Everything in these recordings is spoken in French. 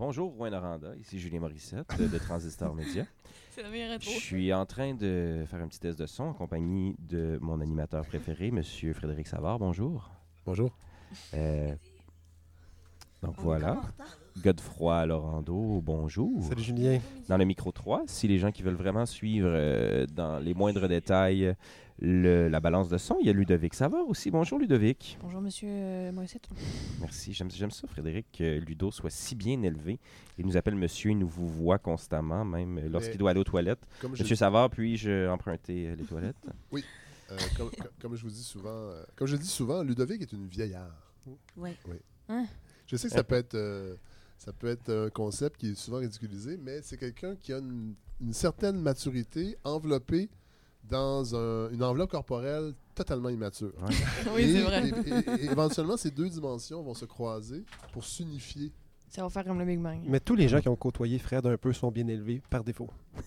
Bonjour, Rouen Noranda. Ici Julien Morissette de, de Transistor Média. C'est la meilleure Je intro. suis en train de faire un petit test de son en compagnie de mon animateur préféré, Monsieur Frédéric Savard. Bonjour. Bonjour. Euh, donc On voilà. comme en retard. Godefroy Laurando, bonjour. Salut Julien. Dans le micro 3, si les gens qui veulent vraiment suivre euh, dans les moindres détails le- la balance de son, il y a Ludovic Savard aussi. Bonjour Ludovic. Bonjour, monsieur euh, Morissette. Merci. J'aime, j'aime ça, Frédéric, que Ludo soit si bien élevé. Il nous appelle monsieur, il nous vous voit constamment, même euh, lorsqu'il doit aller aux toilettes. Comme je, Monsieur Savard, puis-je emprunter euh, les toilettes? euh, comme, comme- comme je vous dis souvent, euh, comme je dis souvent, Ludovic est une vieillard. Ouais. Je sais que ça peut être, euh, ça peut être un concept qui est souvent ridiculisé, mais c'est quelqu'un qui a une, une certaine maturité enveloppée dans un- une enveloppe corporelle totalement immature. oui, c'est vrai. Et, et- et éventuellement, ces deux dimensions vont se croiser pour s'unifier. Ça va faire comme le Big Bang. Mais tous les gens qui ont côtoyé Fred un peu sont bien élevés par défaut.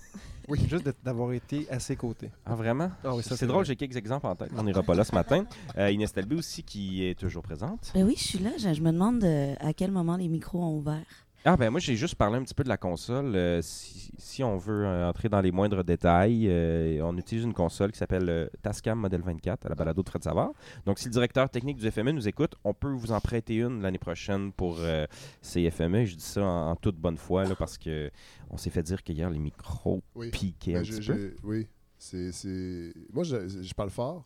Oui. Juste d'avoir été à ses côtés. Ah, vraiment? Ah oui, ça, c'est drôle, j'ai quelques exemples en tête. On n'ira pas là ce matin. Euh, Inès Talbot aussi, qui est toujours présente. Ben oui, je suis là. Je, je me demande euh, à quel moment les micros ont ouvert. Ah, ben moi, j'ai juste parlé un petit peu de la console. Euh, si, si on veut euh, entrer dans les moindres détails, euh, on utilise une console qui s'appelle Tascam Model 24 à la balado de Fred Savard. Donc, si le directeur technique du FME nous écoute, on peut vous en prêter une l'année prochaine pour ces FME. Je dis ça en, en toute bonne foi là, parce que on s'est fait dire qu'hier, les micros Oui. piquaient Ben, un j'ai- petit peu. oui, c'est, c'est- Moi, je, je parle fort.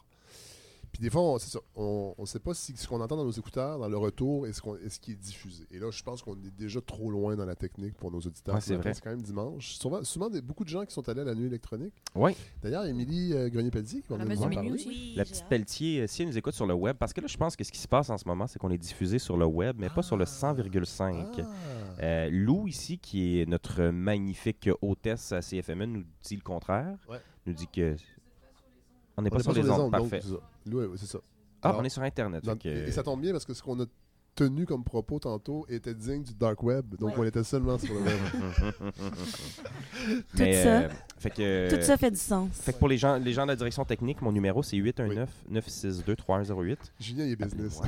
Puis des fois, on, ne sait pas si ce qu'on entend dans nos écouteurs, dans le retour, est ce, qu'on, est ce qui est diffusé. Et là, je pense qu'on est déjà trop loin dans la technique pour nos auditeurs. Ouais, c'est vrai. C'est quand même dimanche. Souvent, souvent des- beaucoup de gens qui sont allés à la nuit électronique. Oui. D'ailleurs, Émilie euh, Grenier-Pelletier qui va venir messe nous en parler. Oui, La petite. Pelletier, euh, si elle nous écoute sur le web, parce que là, je pense que ce qui se passe en ce moment, c'est qu'on est diffusé sur le web, mais pas sur le 100,5. Ah. Euh, Lou, ici, qui est notre magnifique hôtesse à CFME, nous dit le contraire. Ouais. Nous dit que. On n'est pas sur les ondes, parfait. c'est ça. C'est. Ah, Alors, on est sur Internet. Dans- Et ça tombe bien parce que ce qu'on a tenu comme propos tantôt était digne du dark web. Donc, Ouais. on était seulement sur le web. Mais, Tout ça. euh, fait que, Tout ça fait du sens. Fait que pour les gens, les gens de la direction technique, mon numéro, c'est 819-962-3108. Julien, il est business.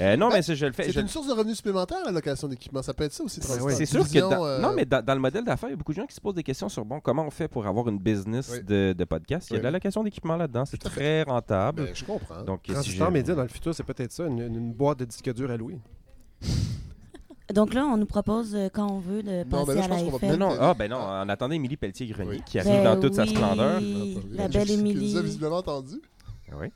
Euh, non, mais je le fais. C'est je- une source de revenus supplémentaire, la location d'équipement. Ça peut être ça aussi, Transistor. oui. C'est sûr que dans, euh, non, mais dans, dans le modèle d'affaires, il y a beaucoup de gens qui se posent des questions sur bon, comment on fait pour avoir une business Oui. de, de podcast? Il y a Oui. de la location d'équipement là-dedans, c'est très rentable. ben, je comprends. Donc, si Transistor Média, dans le futur, c'est peut-être ça, une, une boîte de disques durs à louer. Donc là, on nous propose euh, quand on veut de passer là, à je la qu'on va FM. Non, ah, ben non, en attendant Émilie Pelletier-Grenier Oui. qui arrive Ben dans toute sa oui, splendeur. La belle Tu nous as Émilie. visiblement entendu? Oui.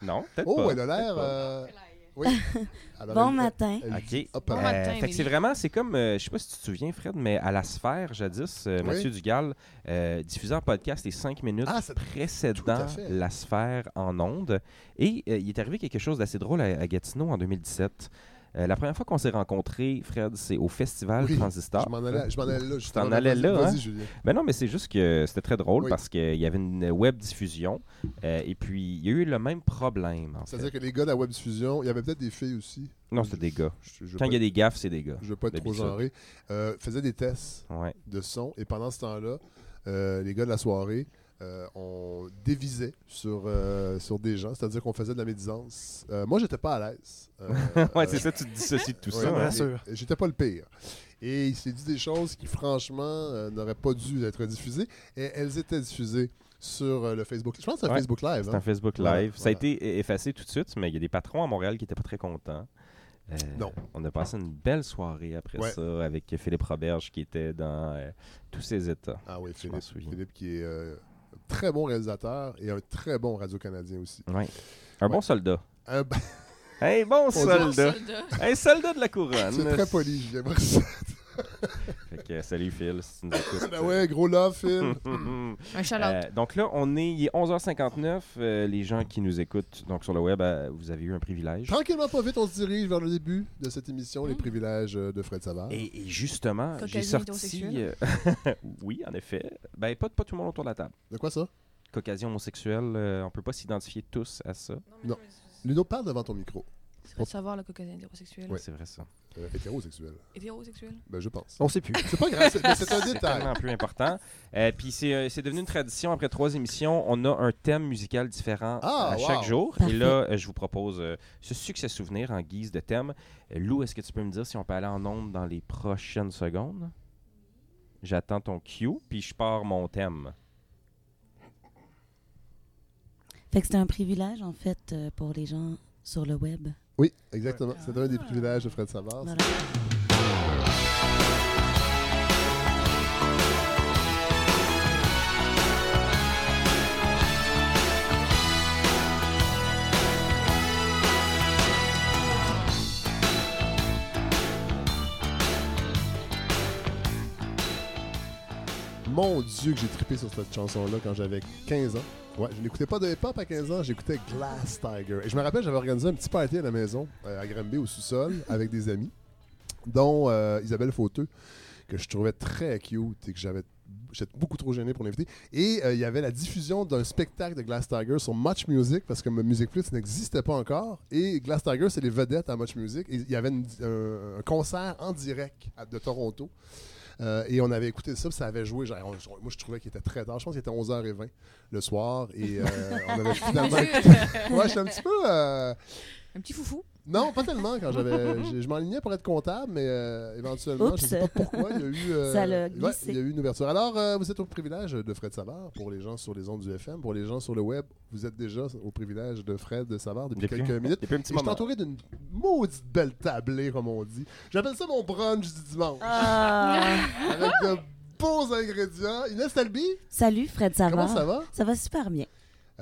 Non, peut-être Oh, pas. elle a l'air. euh, Oui. Alors, Bon elle- matin. elle- OK. Hop, Bon matin, Euh, fait que c'est Émilie. vraiment, c'est comme, euh, je sais pas si tu te souviens, Fred, mais à la sphère, jadis, euh, Oui. Mathieu Dugal euh, diffusait podcast les cinq minutes Ah, c'est- tout précédant à fait. la sphère en ondes. Et euh, il est arrivé quelque chose d'assez drôle à, à Gatineau en 2017. Euh, la première fois qu'on s'est rencontrés, Fred, c'est au festival Oui, Transistor. Je m'en allais, je m'en allais là. justement. t'en allais là, Vas-y, hein? Julien. Ben non, mais c'est juste que c'était très drôle Oui. parce qu'il y avait une web diffusion euh, et puis il y a eu le même problème. C'est-à-dire que les gars de la web diffusion, il y avait peut-être des filles aussi. Non, c'était des gars. Je, je, Quand il y a des gaffes, c'est des gars. Je veux pas être trop genré. Euh, faisaient des tests Ouais. de son et pendant ce temps-là, les gars de la soirée, euh, on dévisait sur, euh, sur des gens, c'est-à-dire qu'on faisait de la médisance. Euh, moi, j'étais pas à l'aise. Euh, ouais, euh, c'est ça, tu te dissocies de tout Ouais, ça. hein. rassure. mais J'étais pas le pire. Et il s'est dit des choses qui, franchement, euh, n'auraient pas dû être diffusées. Et elles étaient diffusées sur euh, le Facebook. Je pense que c'est un Ouais, Facebook Live. C'est hein. un Facebook Voilà, Live. Ça a été effacé tout de suite, mais il y a des patrons à Montréal qui n'étaient pas très contents. Euh, Non. On a passé une belle soirée après Ouais. ça avec Philippe Roberge qui était dans euh, tous ses états. Ah oui, Philippe. Philippe qui est euh, très bon réalisateur et un très bon radio-canadien aussi. Ouais. Un bon soldat. Un- Un bon soldat. Un soldat de la couronne. C'est très poli, Julien Morissette. Fait que, salut Phil, si tu nous écoutes. Ben ouais, gros love, Phil. Un shout Euh, donc là, on est, il est 11h59. euh, les gens qui nous écoutent donc sur le web, euh, vous avez eu un privilège. Tranquillement, pas vite, on se dirige vers le début de cette émission, les Mm. privilèges euh, de Fred Savard. Et, et justement, j'ai sorti. euh, oui, en effet. Ben, pas, pas tout le monde autour de la table. De quoi ça? Caucasien homosexuel, euh, on peut pas s'identifier tous à ça. Luno, parle devant ton micro. C'est vrai de savoir le cocaïne hétérosexuel. Ouais. C'est vrai ça. Euh, hétérosexuel. Hétérosexuel. Ben, je pense. On sait plus. C'est pas grave, c'est c'est un C'est détail. tellement plus important. Euh, Puis c'est euh, c'est devenu une tradition. Après trois émissions, on a un thème musical différent Ah, à chaque wow. jour. Parfait. Et là, euh, je vous propose euh, ce succès souvenir en guise de thème. Euh, Lou, est-ce que tu peux me dire si on peut aller en ondes dans les prochaines secondes? J'attends ton cue, puis je pars mon thème. Fait que c'est un privilège, en fait, pour les gens sur le web. Oui, exactement. C'est un des privilèges de Fred Savard. Mon Dieu, que j'ai trippé sur cette chanson-là quand j'avais 15 ans. Ouais, je n'écoutais pas de hip-hop à 15 ans, j'écoutais Glass Tiger. Et je me rappelle, j'avais organisé un petit party à la maison, euh, à Granby, au sous-sol, avec des amis, dont euh, Isabelle Fauteux, que je trouvais très cute et que j'avais j'étais beaucoup trop gêné pour l'inviter. Et euh, il y avait la diffusion d'un spectacle de Glass Tiger sur Much Music, parce que Music Plus n'existait pas encore. Et Glass Tiger, c'est les vedettes à Much Music. Et il y avait une- un, un concert en direct à- de Toronto. Euh, et on avait écouté ça, puis ça avait joué. genre, on- moi, je trouvais qu'il était très tard. Je pense qu'il était 11h20 le soir. Et euh, on avait finalement. Ouais, j'étais un petit peu. euh, Un petit foufou. Non, pas tellement. Quand j'avais, je, je m'enlignais pour être comptable, mais euh, éventuellement, je ne sais pas pourquoi, il y a eu, euh, Ça l'a ouais, glissé. il y a eu une ouverture. Alors, euh, vous êtes au privilège de Fred Savard pour les gens sur les ondes du FM, pour les gens sur le web. Vous êtes déjà au privilège de Fred Savard depuis, Depuis- quelques minutes. Depuis un Et petit je suis moment. entouré d'une maudite belle tablée, comme on dit. J'appelle ça mon brunch du dimanche. Ah. Avec de beaux ingrédients. Inès Talby, Salut, Fred Savard. comment ça va? Ça va super bien.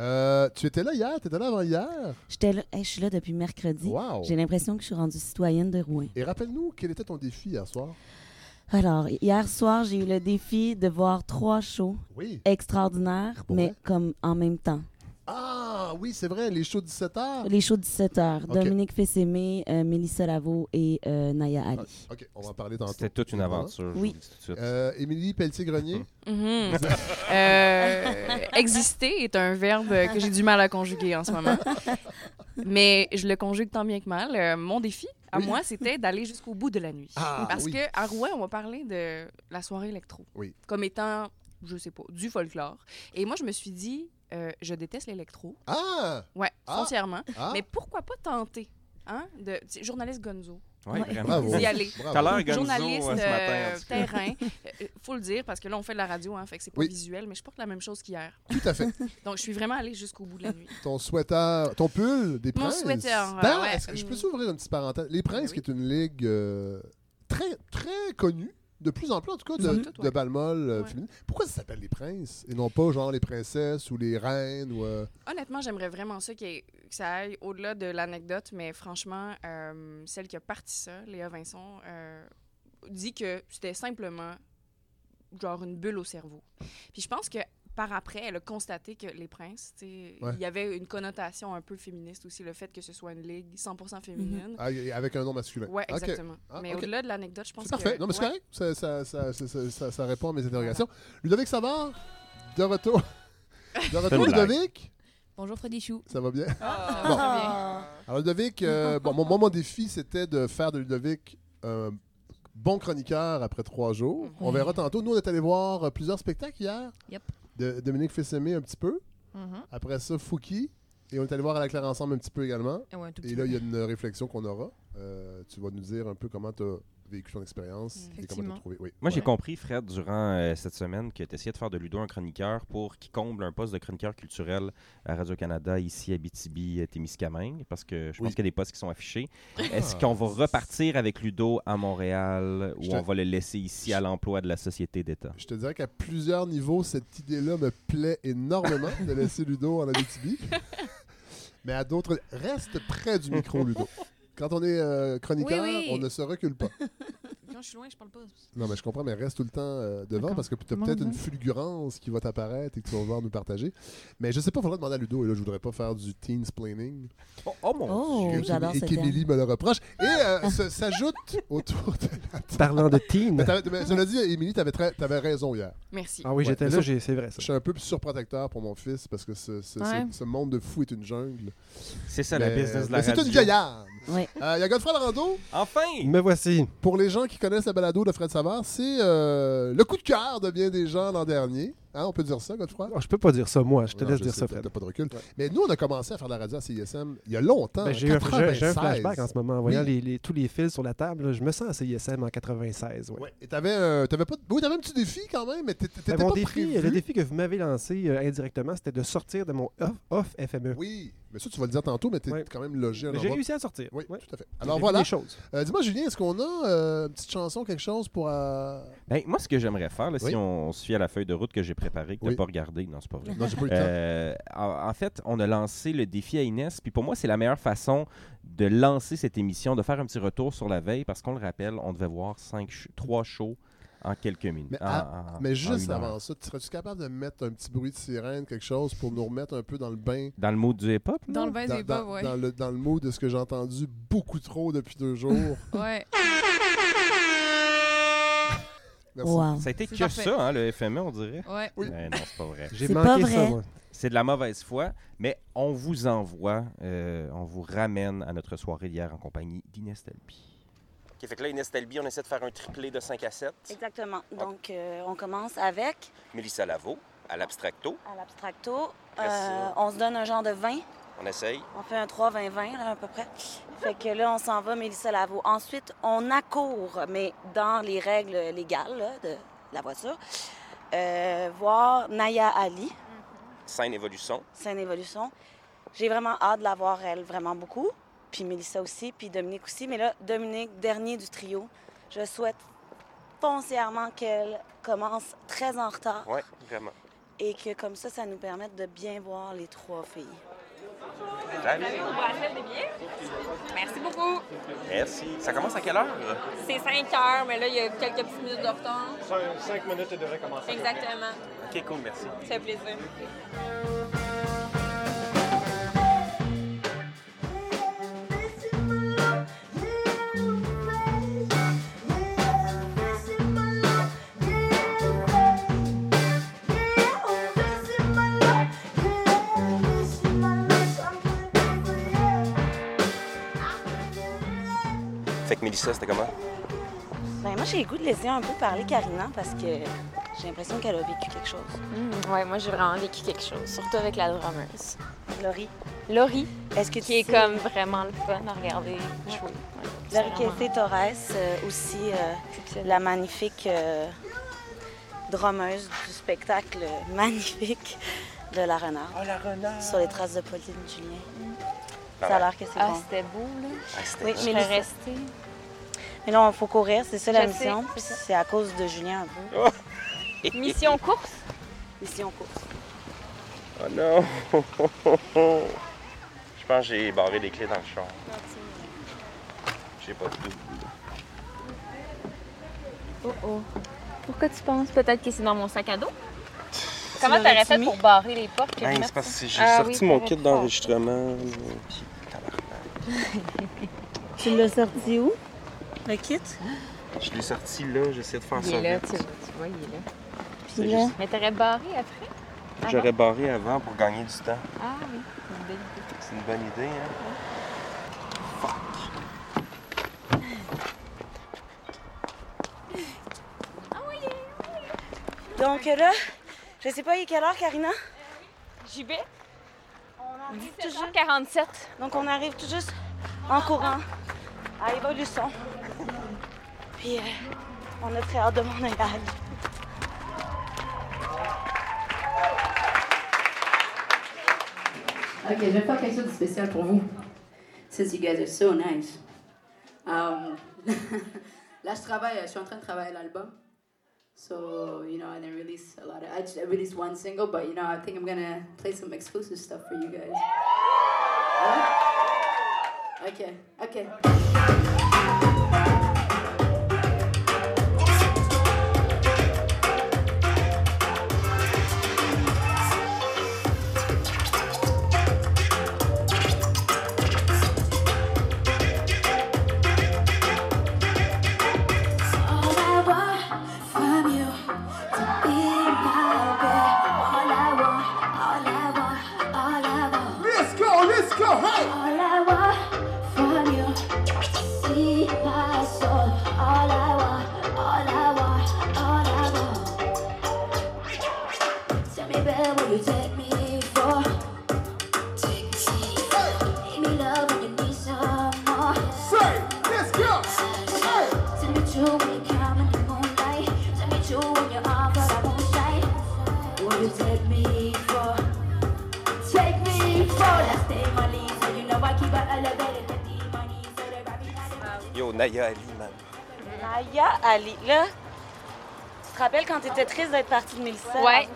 Euh, tu étais là hier, tu étais là avant hier? J'étais là, hey, je suis là depuis mercredi. Wow. J'ai l'impression que je suis rendue citoyenne de Rouen. Et rappelle-nous, quel était ton défi hier soir? Alors, hier soir, j'ai eu le défi de voir trois shows Oui. extraordinaires, mais vrai? comme en même temps. Ah, oui, c'est vrai, les shows 17h. Les shows 17h. Ok. Dominique Fessémé, euh, Mélissa Lavo et euh, Naya Ali. OK, on va en parler tantôt. C'était toute une aventure. je Oui. Euh, Émilie Pelletier-Grenier? Mhm. Euh, exister est un verbe que j'ai du mal à conjuguer en ce moment. Mais je le conjugue tant bien que mal. Euh, mon défi, à Oui. moi, c'était d'aller jusqu'au bout de la nuit. Ah, Parce oui. que à Rouen, on va parler de la soirée électro. Oui. Comme étant, je sais pas, du folklore. Et moi, je me suis dit, euh, je déteste l'électro. Ah! Ouais, Ah. foncièrement. ah. Mais pourquoi pas tenter? Hein? De, journaliste Gonzo. Ouais, Ouais. vraiment. Bravo. D'y aller. Bravo. Journaliste, euh, ce matin, euh, cas. terrain. Euh, faut le dire, parce que là, on fait de la radio, hein, fait que c'est pas Oui. visuel, mais je porte la même chose qu'hier. Tout à fait. Donc, je suis vraiment allée jusqu'au bout de la nuit. Ton sweater, ton pull des Mon princes? sweater, ouais, Ben, ouais. est-ce que je peux Mm. s'ouvrir une petite parenthèse? Les Princes, Ben qui est une ligue euh, très, très connue, de plus en plus en tout cas, de, Somme toute, de balmol euh, Ouais. féminine. Pourquoi ça s'appelle les princes et non pas genre les princesses ou les reines ou. euh, Honnêtement, j'aimerais vraiment ça, ait- que ça aille au-delà de l'anecdote, mais franchement, euh, celle qui a parti ça, Léa Vincent, dit que c'était simplement genre une bulle au cerveau. Puis je pense que par après, elle a constaté que les princes, tu sais, Ouais. il y avait une connotation un peu féministe aussi, le fait que ce soit une ligue 100% féminine. ah, avec un nom masculin? Ouais, Ok. exactement. Ah, mais au-delà de l'anecdote, je pense C'est que... parfait. Non, mais c'est ouais. correct. Ça, ça, ça, ça, ça- ça- ça répond à mes interrogations. Ludovic Savard, de retour. De retour. Ludovic. Bonjour Freddy Chou. Ça va bien? Ah, Bon. ça va bien. Alors, Ludovic, euh, bon, mon, moi, mon défi, c'était de faire de Ludovic un bon chroniqueur après trois jours. Mhm. On verra tantôt. Nous, on est allé voir plusieurs spectacles hier. Yep. De Dominique Fessemé un petit peu. Mhm. Après ça, Fouki. Et on est allé voir à la Claire ensemble un petit peu également. Et ouais, là, il y a une réflexion qu'on aura. Euh, tu vas nous dire un peu comment tu as vécu ton expérience et comment tu as Effectivement. trouvé. Oui. Moi, j'ai compris, Fred, durant euh, cette semaine, que tu essayais de faire de Ludo un chroniqueur pour qu'il comble un poste de chroniqueur culturel à Radio-Canada, ici à BTB, Témiscamingue, parce que je Oui. pense qu'il y a des postes qui sont affichés. Est-ce Ah. qu'on va repartir avec Ludo à Montréal ou te- on va le laisser ici à l'emploi de la Société d'État? Je te dirais qu'à plusieurs niveaux, cette idée-là me plaît énormément de laisser Ludo en Abitibi. Mais à d'autres, reste près du micro, Ludo. Quand on est euh, chroniqueur, Oui, oui. on ne se recule pas. Quand je suis loin, je parle pas. Non, mais je comprends, mais reste tout le temps euh, devant parce que tu as peut-être une fulgurance qui va t'apparaître et que tu vas vouloir nous partager. Mais je sais pas, il faudra demander à Ludo. Et là, je voudrais pas faire du teensplaining. Oh, oh mon Oh, Dieu! et qu'Émilie me le reproche. Et euh, s'ajoute autour de la table. Parlant de teen. Mais mais cela dit, Émilie, tu avais, raison hier. Merci. Ah oui, Ouais, j'étais là, c'est vrai ça. Je suis un peu surprotecteur pour mon fils parce que ce, ce- Ouais. ce- ce monde de fou est une jungle. C'est ça, Mais- la business de la mais c'est une vieille Oui. Euh, Il y a Godfrey Rando. Enfin! Me voici. Pour les gens qui connaissent la balado de Fred Savard, c'est euh, le coup de cœur de bien des gens l'an dernier. Hein, on peut dire ça, Godfrey? Oh, je peux pas dire ça, moi. Je te Non, laisse je dire sais, ça, Fred. t'as pas de recul. Ouais. Mais nous, on a commencé à faire de la radio à CISM il y a longtemps. Ben, j'ai, un, un 96. flashback en ce moment. En voyant Oui. les, les- tous les fils sur la table, là, je me sens à CISM en 96. Ouais. Ouais. Et t'avais, euh, t'avais pas, oui, t'avais un petit défi quand même, mais t'étais Ben, mon pas défi, prévu. le défi que vous m'avez lancé euh, indirectement, c'était de sortir de mon off, off FME. Oui, mais ça, tu vas le dire tantôt, mais t'es Ouais. quand même logé à Mais j'ai réussi à sortir. Oui, Ouais. tout à fait. Alors voilà. Euh, Dis-moi, Julien, est-ce qu'on a euh, une petite chanson, quelque chose pour. euh, Ben, moi, ce que j'aimerais faire, là, Oui. si on, on se fie à la feuille de route que j'ai préparée, que tu n'as pas regardée, non, c'est pas vrai. Non, j'ai pas eu le temps. Euh, en, en fait, on a lancé le défi à Inès, puis pour moi, c'est la meilleure façon de lancer cette émission, de faire un petit retour sur la veille, parce qu'on le rappelle, on devait voir cinq, trois shows en quelques minutes. Mais en- à- en- Mais en juste heure. avant ça, serais-tu capable de mettre un petit bruit de sirène, quelque chose, pour nous remettre un peu dans le bain? Dans le mood du hip-hop? Dans le bain dans- bas, ouais. dans le, dans le mood de ce que j'ai entendu beaucoup trop depuis deux jours. Ouais. Merci. Wow. Ça a été que parfait. ça, hein, le FME, on dirait? Ouais. Oui. Eh non, c'est pas vrai. J'ai C'est manqué pas ça, vrai. moi. C'est de la mauvaise foi, mais on vous envoie, euh, on vous ramène à notre soirée d'hier en compagnie d'Inès. OK, fait que là, Inès Talbi, on essaie de faire un triplé de 5 à 7. Exactement. Donc, euh, on commence avec, Mélissa Lavo, à l'abstracto. à l'abstracto, euh, on se donne un genre de vin. On essaye. On fait un 3-20-20, là, à peu près. Fait que là, on s'en va, Mélissa Lavo. Ensuite, on accourt, mais dans les règles légales là, de la voiture, euh, voir Naya Ali, Scène évolution. Scène Évolution. J'ai vraiment hâte de la voir, elle, vraiment beaucoup. Puis Mélissa aussi, puis Dominique aussi. Mais là, Dominique, dernier du trio, je souhaite foncièrement qu'elle commence très en retard Ouais, vraiment. et que comme ça, ça nous permette de bien voir les trois filles. Merci beaucoup. Merci. Ça commence à quelle heure? C'est 5 heures, mais là, il y a quelques petites minutes de retard. 5 minutes et devrait commencer. Exactement. OK, cool, merci. Ça fait plaisir. Mélissa, c'était comment? Ben, moi, j'ai le goût de laisser un peu parler Karina parce que j'ai l'impression qu'elle a vécu quelque chose. Mm, ouais, moi, j'ai vraiment vécu quelque chose, surtout avec la drameuse. Laurie, Laurie, est-ce que qui est tu comme vraiment le fun à regarder jouer. Ouais, Laurie vraiment Kessé Torres, euh, aussi euh, la magnifique euh, drameuse du spectacle magnifique de La Renard. Oh, la renard! Sur les traces de Pauline Julien. Ah Ça a ouais. l'air que c'est Ah, bon. c'était beau, là. Ah, c'était Oui, mais Mélissa- restée. Mais là, il faut courir, c'est ça la Je mission. sais, c'est ça. C'est à cause de Julien un peu. Mission course? Ici, on court. Oh non! Je pense que j'ai barré les clés dans le char. J'ai pas de double. Oh oh. Pourquoi tu penses? Peut-être que c'est dans mon sac à dos? Comment t'aurais fait mis? pour barrer les portes? que Ben, c'est parce que j'ai Ah sorti oui, mon kit d'enregistrement. Tu l'as sorti où? Le kit? Je l'ai sorti là, j'essaie de faire Il ça est là, vite. tu, tu vois, il est là. Puis là, juste- Mais t'aurais barré après? J'aurais barré avant pour gagner du temps. Ah oui, c'est une belle idée. C'est une bonne idée, hein? donc là, je sais pas, il est quelle heure, Karina? J'y vais. On arrive tout juste, 17h47. donc on arrive tout juste en courant à Évolution. Puis euh, on a très hâte de mon égale. Ok, je vais faire quelque chose de spécial pour vous. Since you guys are so nice. Um, là, je travaille, je suis en train de travailler l'album. So, you know, I didn't release a lot of, I just I released one single, but, you know, I think I'm gonna play some exclusive stuff for you guys. Yeah? Okay, okay. Yo, Naya Ali, man. Naya Ali, là, tu te rappelles quand tu étais triste d'être partie de Mélissa? Ouais.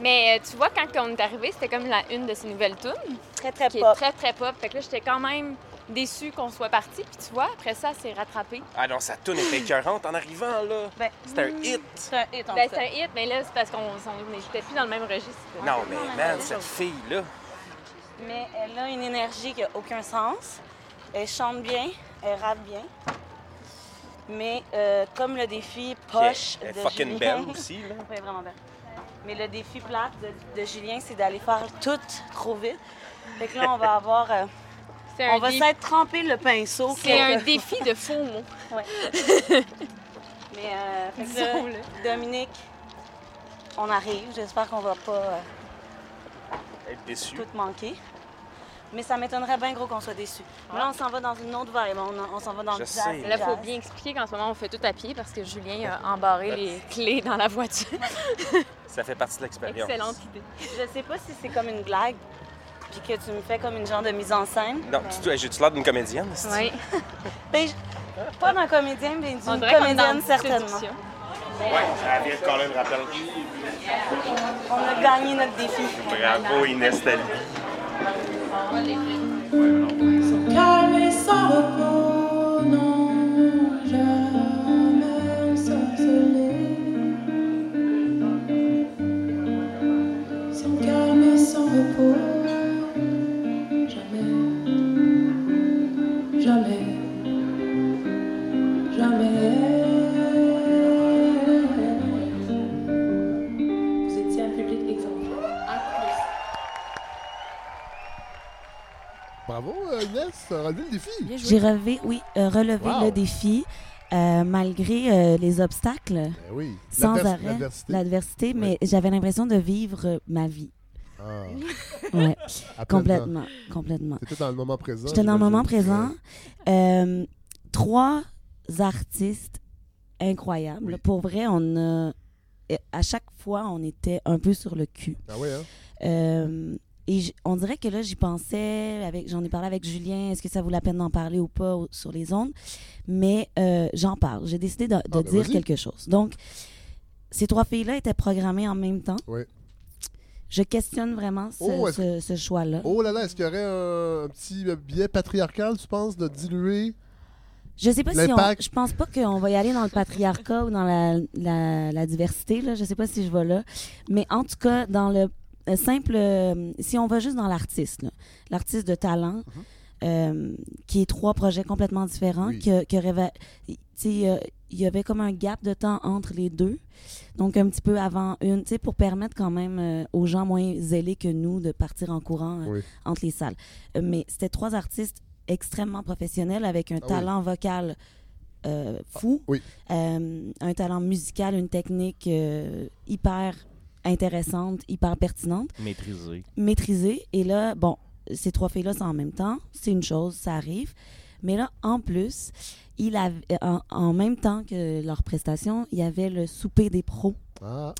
Mais euh, tu vois, quand on est arrivé, c'était comme la une de ses nouvelles tunes, très, très qui est pop. très, très pop. Fait que là, j'étais quand même déçue qu'on soit parti. Puis tu vois, après ça, c'est rattrapé. Ah non, sa toune était écœurante en arrivant, là. Ben, C'était un hit. C'est un hit, en Ben, c'est un hit, mais là, c'est parce qu'on on n'était plus dans le même registre. Non, non, mais non, man, cette fille-là. Mais elle a une énergie qui n'a aucun sens. Elle chante bien, elle rappe bien. Mais euh, comme le défi poche Elle est de fucking Julien... belle aussi, là. Oui, vraiment belle. Mais le défi plate de, de Julien, c'est d'aller faire tout trop vite. Fait que là, on va avoir... euh, on va s'être trempé le pinceau. c'est un défi de faux mots. Mais euh, fait que là. Dominique, on arrive. J'espère qu'on va pas euh, Être déçue. tout manquer. Mais ça m'étonnerait bien gros qu'on soit déçus. Là, on s'en va dans une autre vibe. On, on s'en va dans Je le jazz. sais. Là, il faut bien expliquer qu'en ce moment, on fait tout à pied parce que Julien a embarré les clés dans la voiture. Ça fait partie de l'expérience. Excellente idée. Je sais pas si c'est comme une blague, puis que tu me fais comme une genre de mise en scène. Non, tu j'ai-tu l'air d'une comédienne? Oui. Ben, je- pas d'un comédien, mais d'une comédienne certainement. Colin rappelle. On a gagné notre défi. Bravo, Inès Tali. Calme et sans repos, non, jamais s'ensoleiller. Sans calme et sans repos, jamais, jamais, jamais. Relevé le défi. J'ai relevé, oui, euh, relevé Wow. le défi euh, malgré euh, les obstacles, Ben oui. sans arrêt, L'adversité. mais j'avais l'impression de vivre euh, ma vie. Ah, Ouais, complètement, complètement. T'étais dans le moment présent. J'étais dans le moment présent. Euh, trois artistes incroyables. Oui. Pour vrai, on a, à chaque fois, on était un peu sur le cul. Ah ouais, hein? Et on dirait que là, j'y pensais, avec, j'en ai parlé avec Julien, est-ce que ça vaut la peine d'en parler ou pas sur les ondes? Mais euh, j'en parle. J'ai décidé de, de Ah, ben dire quelque chose. Donc, ces trois filles-là étaient programmées en même temps. Oui. Je questionne vraiment ce, Oh, ce- ce choix-là. Oh là là, est-ce qu'il y aurait un, un petit biais patriarcal, tu penses, de diluer? Je sais pas si on, je pense pas qu'on va y aller dans le patriarcat ou dans la, la, la diversité là. Je sais pas si je vais là, mais en tout cas dans le euh, simple, euh, si on va juste dans l'artiste, l'artiste de talent, euh, qui est trois projets complètement différents, Oui. que, réva- euh, il y avait comme un gap de temps entre les deux, donc un petit peu avant une, tu sais, pour permettre quand même aux gens moins zélés que nous de partir en courant Oui. entre les salles. Mais c'était trois artistes extrêmement professionnels avec un Ah oui. talent vocal fou, euh, un talent musical, une technique hyper intéressante, hyper pertinente, Maîtrisée. maîtrisée. Et là, bon, ces trois filles-là, c'est en même temps, c'est une chose, ça arrive. Mais là, en plus, il avait, en, en même temps que leur prestation, il y avait le souper des pros. Ah,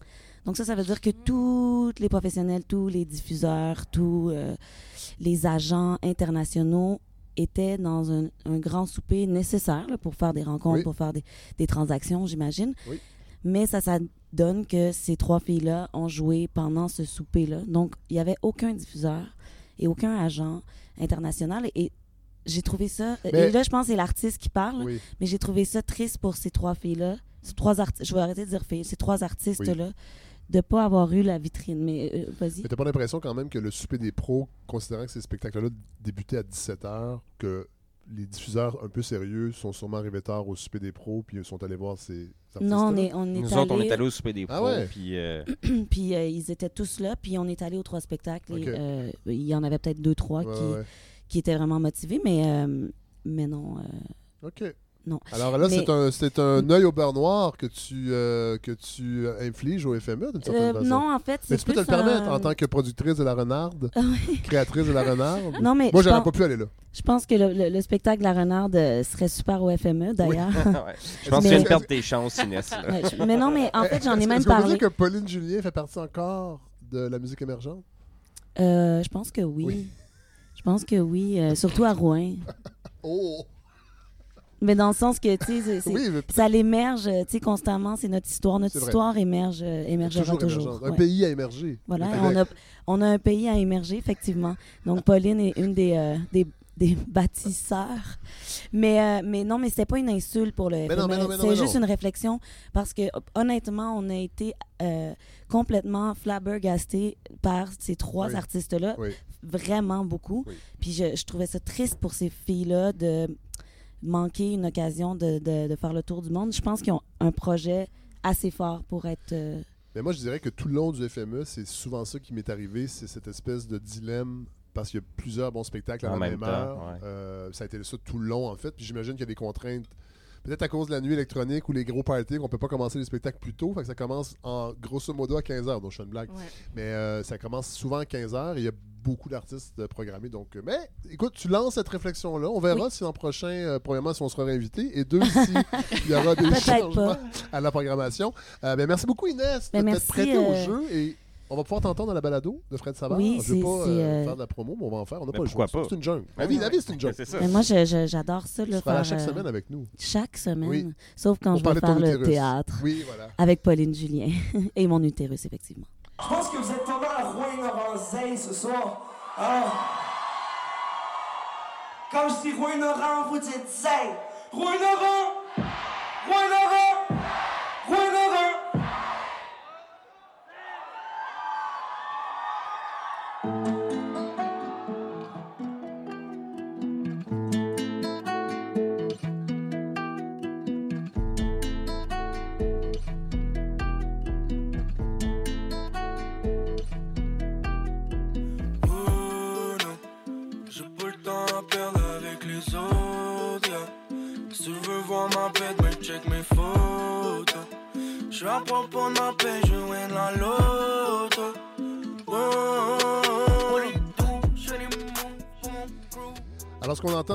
Donc ça, ça veut dire que tous les professionnels, tous les diffuseurs, tous euh, les agents internationaux étaient dans un, un grand souper nécessaire là, pour faire des rencontres, Oui. pour faire des, des transactions, j'imagine. Oui. Mais ça, ça donne que ces trois filles-là ont joué pendant ce souper-là. Donc, il n'y avait aucun diffuseur et aucun agent international. Et, et j'ai trouvé ça... Mais- Et là, je pense que c'est l'artiste qui parle. oui. Mais j'ai trouvé ça triste pour ces trois filles-là. Ces trois artistes, je vais arrêter de dire filles, ces trois artistes-là, de ne pas avoir eu la vitrine. Mais euh, vas-y. Mais t'as pas l'impression quand même que le souper des pros, considérant que ces spectacles-là débutaient à 17h, que les diffuseurs un peu sérieux sont sûrement arrivés tard au souper des pros, puis ils sont allés voir ces Non, on est, on est Nous autres, on est allés- allés au souper des Ah pros, ouais? puis euh, puis euh, ils étaient tous là, puis on est allé aux trois spectacles. et, euh, il y en avait peut-être deux, trois Ouais, qui, ouais. qui étaient vraiment motivés, mais, euh, mais non. euh, OK. Non. Alors là, Mais- c'est un, c'est un œil au beurre noir que tu, euh, que tu euh, infliges au FME d'une certaine euh, façon. non, en fait, c'est Mais tu peux te le permettre un- en tant que productrice de La Renarde, Ah créatrice de La Renarde. Non, mais Moi, je j'aurais pense- pas pu aller là. Je pense que le, le- le spectacle de la Renarde serait super au FME, d'ailleurs. ouais. je pense que tu viens de perdre tes chances, Inès. là. Ouais, je- mais non, mais en fait, j'en ai même parlé. dire que Pauline Julien fait partie encore de la musique émergente? Euh, je pense que oui. Oui. Je pense que oui, euh, surtout à Rouen. Oh! Mais dans le sens que, tu sais, Oui, mais ça l'émerge, euh, tu sais, constamment. C'est notre histoire. Notre histoire émerge, euh, émergera toujours. Un ouais. pays à émerger. Voilà, on a, on a un pays à émerger, effectivement. Donc, Pauline est une des, euh, des, des bâtisseurs. Mais, euh, mais non, mais c'était pas une insulte pour le C'est juste non. une réflexion parce que, honnêtement, on a été euh, complètement flabbergastés par ces trois Oui. artistes-là. Oui. Vraiment beaucoup. Oui. Puis je, je trouvais ça triste pour ces filles-là de manquer une occasion de, de, de faire le tour du monde. Je pense qu'ils ont un projet assez fort pour être... euh, Mais moi, je dirais que tout le long du FME, c'est souvent ça qui m'est arrivé, c'est cette espèce de dilemme. Parce qu'il y a plusieurs bons spectacles à En la même même temps, heure. ouais. Euh, ça a été ça tout le long, en fait. Puis j'imagine qu'il y a des contraintes. Peut-être à cause de la nuit électronique ou les gros parties qu'on peut pas commencer les spectacles plus tôt. Fait que ça commence en grosso modo à 15h. Donc je fais une blague. Ouais. Mais euh, ça commence souvent à 15h et il y a beaucoup d'artistes euh, programmés. Donc, euh, mais écoute, tu lances cette réflexion-là. On verra si l'an prochain, euh, premièrement, si on sera réinvité et deux, s'il y aura des changements pas. à la programmation. Euh, ben, merci beaucoup, Inès, Ben, de t'être prêtée au jeu. Et on va pouvoir t'entendre dans la balado de Fred Savard. Oui, je vais c'est- pas euh, euh, faire de la promo, mais on va en faire. On n'a pas le pourquoi choix. pas? C'est une jungle. La vie, la vie c'est une jungle. C'est ça. Mais moi, j'adore ça. Tu Là, là faire, chaque euh, semaine avec nous. Chaque semaine. Oui. Sauf quand Pour je vais faire le théâtre Oui, voilà. avec Pauline Julien et mon utérus, effectivement. Je pense que vous êtes pas mal zay ce soir. Ah. Quand je dis Laurent, vous dites zay. Rouillé Laurent!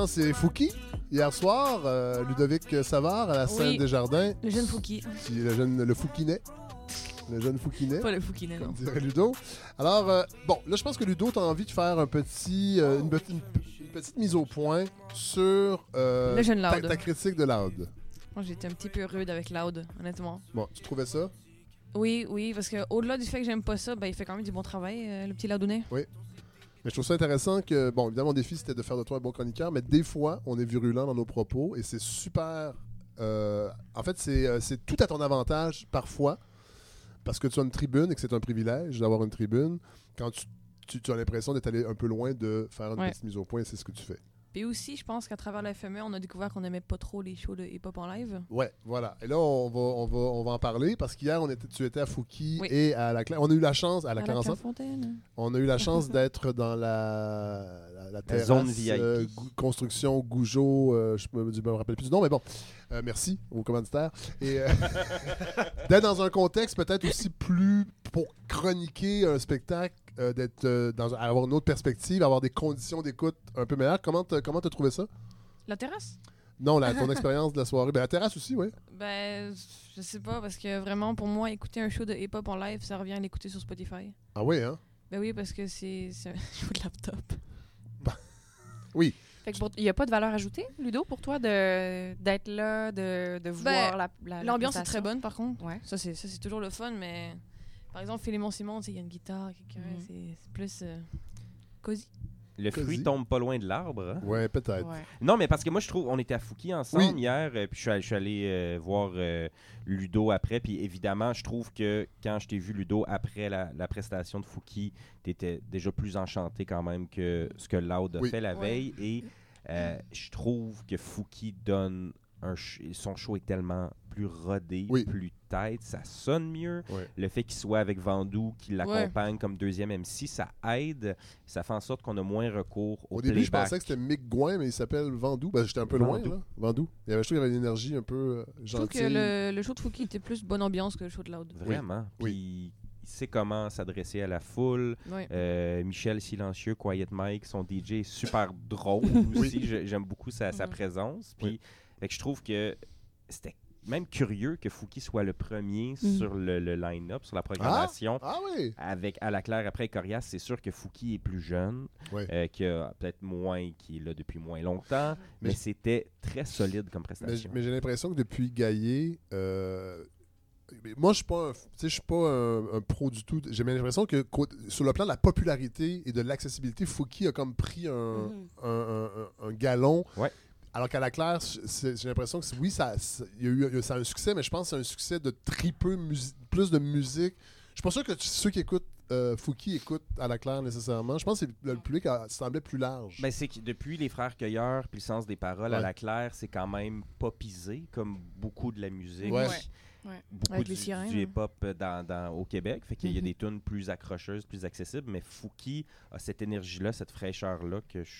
C'est Fouki. Hier soir, euh, Ludovic Savard à la scène Oui. des Jardins. Le jeune Fouki. Qui- Le jeune, le Fouquinet. Le jeune Fouquinet. Pas le Foukinet, non. dirait Ludo. Alors, euh, bon, là, je pense que Ludo, tu as envie de faire un petit, euh, une, petite- une petite mise au point sur euh, Le jeune ta, Loud. ta critique de Loud. Moi, j'étais un petit peu rude avec Loud, honnêtement. Bon, tu trouvais ça? Oui, oui, parce que au-delà du fait que j'aime pas ça, ben, il fait quand même du bon travail, euh, le petit Loudounet. Oui. Mais je trouve ça intéressant que, bon, évidemment, mon défi, c'était de faire de toi un bon chroniqueur, mais des fois, on est virulent dans nos propos et c'est super. euh, en fait, c'est euh, c'est tout à ton avantage parfois parce que tu as une tribune et que c'est un privilège d'avoir une tribune. Quand tu, tu- tu as l'impression d'être allé un peu loin de faire une Ouais. petite mise au point, c'est ce que tu fais. Puis aussi, je pense qu'à travers la FME, on a découvert qu'on aimait pas trop les shows de hip-hop en live. Ouais, voilà. Et là, on va, on va, on va en parler parce qu'hier, on était, tu étais à Fouki Oui. et à la On a eu la chance, à la À Clarençon, Clairefontaine. on a eu la chance d'être dans la, la, la terrasse, zone VIP. euh, construction Gougeot, euh, je me, je me rappelle plus du nom, mais bon, euh, merci aux commanditaires. Et euh, d'être dans un contexte peut-être aussi plus pour chroniquer un spectacle, euh, d'être euh, dans avoir une autre perspective, avoir des conditions d'écoute un peu meilleures. Comment t'as- comment t'as trouvé ça? La terrasse? Non, la, ton expérience de la soirée. Ben, la terrasse aussi, oui. Ben, je sais pas, parce que vraiment, pour moi, écouter un show de hip-hop en live, ça revient à l'écouter sur Spotify. Ah oui, hein? Ben oui, parce que c'est c'est un show de laptop. Oui. Fait que pour- il n'y a pas de valeur ajoutée, Ludo, pour toi, de- d'être là, de, de voir la, la- la L'ambiance est prestation? très bonne, par contre. Ouais. Ça, c'est ça, c'est toujours le fun, mais par exemple, Philémon Simon, tu sais, il y a une guitare, quelqu'un, Mhm. c'est c'est plus euh, cosy. Le Cosy. fruit tombe pas loin de l'arbre. hein? Ouais, peut-être. Ouais. Non, mais parce que moi, je trouve, on était à Fouki ensemble Oui. hier, euh, puis je suis allé, je suis allé, euh, voir euh, Ludo après, puis évidemment, je trouve que quand je t'ai vu Ludo après la, la prestation de Fouki, t'étais déjà plus enchanté quand même que ce que Loud a Oui. fait la Ouais. veille, et euh, je trouve que Fouki donne un ch- son show est tellement plus rodé, Oui. plus tête, ça sonne mieux. Le fait qu'il soit avec Vandou, qui l'accompagne comme deuxième MC, ça aide, ça fait en sorte qu'on a moins recours au, Au début, je pensais que c'était Mick Gouin, mais il s'appelle Vandou. Ben, J'étais un peu loin, Vandou. là. Vandou. Il y avait, je trouve qu'il y avait une énergie un peu euh, Je trouve gentille. que le, le show de Fouki était plus bonne ambiance que le show de Loud. Vraiment. Oui. Puis il sait comment s'adresser à la foule. Euh, Michel Silencieux, Quiet Mike, son DJ est super drôle aussi. J'aime beaucoup sa, sa présence. Puis Oui. Fait que je trouve que c'était même curieux que Fouki soit le premier Mm. sur le, le line-up, sur la programmation. Ah oui. Avec à la claire après Corias, c'est sûr que Fouki est plus jeune, euh, qui a peut-être moins, qui est là depuis moins longtemps, mais, Mais- c'était très solide comme prestation. mais j'ai l'impression que depuis Gaillé, euh, moi je suis pas, un, je suis pas un, un pro du tout. J'ai l'impression que sur le plan de la popularité et de l'accessibilité, Fouki a comme pris un, Mhm. un, galon. Ouais. Alors qu'à la claire, j'ai l'impression que oui, ça, ça- il y a eu, ça a un succès, mais je pense que c'est un succès de très peu musi- plus de musique. Je suis pas sûr que ceux qui écoutent euh, Fouki écoutent à la claire nécessairement. Je pense que c'est- le public a- semblait plus large. Ben, c'est que depuis les frères Cueilleurs, puis le sens des paroles à la claire, c'est quand même popisé, comme beaucoup de la musique. Ouais. Ouais. Ouais. Beaucoup Avec du, les sirènes, du hein. hip-hop dans, dans- au Québec. Fait qu'il y a Mhm. des tunes plus accrocheuses, plus accessibles, mais Fouki a cette énergie-là, cette fraîcheur-là que je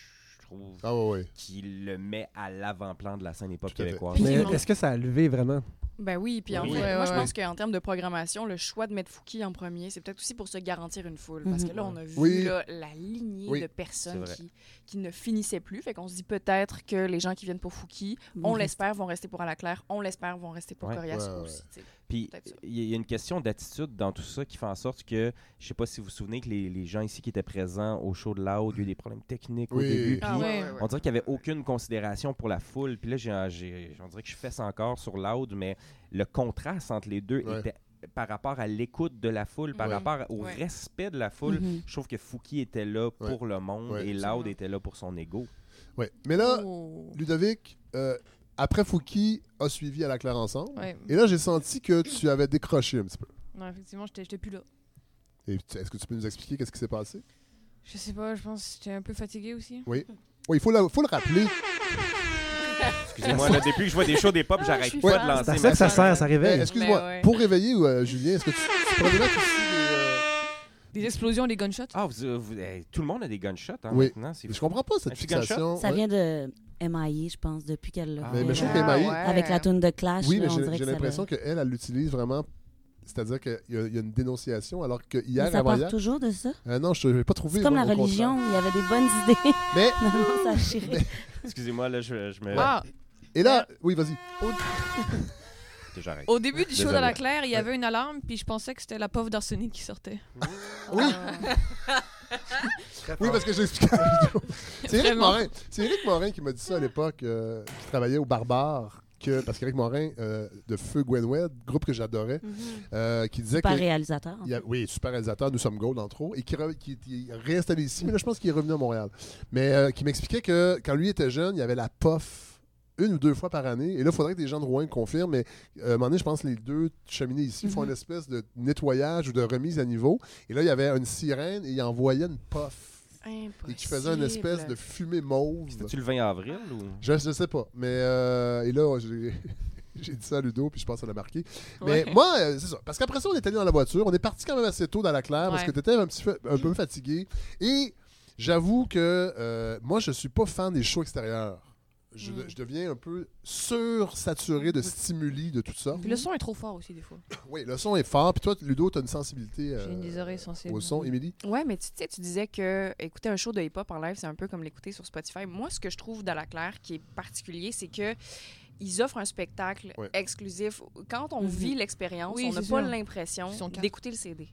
trouve Ah ouais, ouais. qui le met à l'avant-plan de la scène fait. québécoise. Mais est-ce que ça a levé vraiment? Ben oui, puis en Oui. fait, moi je pense qu'en termes de programmation, le choix de mettre Fouki en premier, c'est peut-être aussi pour se garantir une foule. Parce que là, on a vu Oui. là, la lignée Oui. de personnes qui, qui ne finissaient plus. Fait qu'on se dit peut-être que les gens qui viennent pour Fouki, on reste- l'espère, vont rester pour à la claire, on l'espère, vont rester pour Ouais. Corias Ouais, ouais. aussi. Puis il y a- une question d'attitude dans tout ça qui fait en sorte que, je sais pas si vous vous souvenez que les, les gens ici qui étaient présents au show de Loud, il y a eu des problèmes techniques au Oui. début. Ah puis ouais, ouais, ouais. On dirait qu'il n'y avait aucune considération pour la foule. Puis là, j'ai, j'ai- on dirait que je ça encore sur Loud, mais le contraste entre les deux Ouais. était par rapport à l'écoute de la foule, par rapport au Ouais. respect de la foule. Mhm. Je trouve que Fouki était là Ouais. pour le monde Ouais. et Loud était là pour son ego. Ouais. Mais là, Oh. Ludovic, euh, après Fouki, a suivi à la claire ensemble. Ouais. Et là, j'ai senti que tu avais décroché un petit peu. Non, effectivement, j'étais plus là. Est-ce que tu peux nous expliquer qu'est-ce qui s'est passé? Je sais pas, je pense que j'étais un peu fatiguée aussi. Oui. Oui, il faut, la- faut le rappeler. Excusez-moi, là, depuis que je vois des shows des pop, Je j'arrête pas de lancer C'est ça que ça sert, ça Eh, réveille. Excuse-moi, Mais ouais. pour réveiller euh, Julien, est-ce que tu, tu ici les, euh, Des explosions, des gunshots? Ah, vous- vous- eh, tout le monde a des gunshots hein, Oui. maintenant. Je comprends pas cette fixation. Ça Ouais. vient de MIA, je pense, depuis qu'elle l'a Ah, Mais, fait, mais je trouve là. qu'Emmaï- ouais. Avec la tune de Clash, Oui, là, mais j'ai que l'impression qu'elle, elle l'utilise vraiment. C'est-à-dire qu'il y, y a une dénonciation, alors que Mais hier, ça part avant-hier. toujours de ça. Euh, non, je n'ai pas trouvé. C'est comme la contraire. religion, il y avait des bonnes idées. Mais, non, non, ça a chiré. Mais- Excusez-moi, là, je, je me. Ah, et là, oui, vas-y. Au début du show de la Claire, il y avait une alarme, puis je pensais que c'était la pauvre d'arsenic qui sortait. Oui. Oui, parce que j'ai expliqué à la vidéo. C'est Éric. Morin. C'est Éric Morin qui m'a dit ça à l'époque, euh, qui travaillait au Barbare. Que, parce qu'Éric Morin, euh, de Feu Gwenwed, groupe que j'adorais, euh, qui disait que. réalisateur. il y a- oui, super réalisateur, nous sommes Gold, entre autres, et qui, re- qui, qui est réinstallé ici, mais là, je pense qu'il est revenu à Montréal. Mais euh, qui m'expliquait que quand lui était jeune, il y avait la POF une ou deux fois par année. Et là, il faudrait que des gens de Rouen confirment, mais euh, à un moment donné, je pense que les deux cheminées ici font Mhm. une espèce de nettoyage ou de remise à niveau. Et là, il y avait une sirène et il envoyait une POF. Et qui faisait une espèce de fumée mauve. C'était-tu le 20 avril ou? Je ne sais pas. Mais euh, et là, j'ai j'ai dit ça à Ludo, puis je pense que ça l'a marqué. Mais Ouais. moi, euh, c'est ça. Parce qu'après ça, on est allé dans la voiture. On est parti quand même assez tôt dans la claire parce que tu étais un, petit peu, un peu fatigué. Et j'avoue que euh, moi, je suis pas fan des shows extérieurs. Je, Mm. je deviens un peu sursaturé de stimuli de tout ça. Puis le son est trop fort aussi, des fois. Oui, le son est fort. Puis toi, Ludo, tu as une sensibilité euh, J'ai une des oreilles sensibles. au son. Émilie? Ouais, mais tu sais, tu disais que écouter un show de hip-hop en live, c'est un peu comme l'écouter sur Spotify. Moi, ce que je trouve dans la Claire qui est particulier, c'est que ils offrent un spectacle Ouais. exclusif. Quand on Mhm. vit l'expérience, Oui, on n'a pas l'impression d'écouter le CD.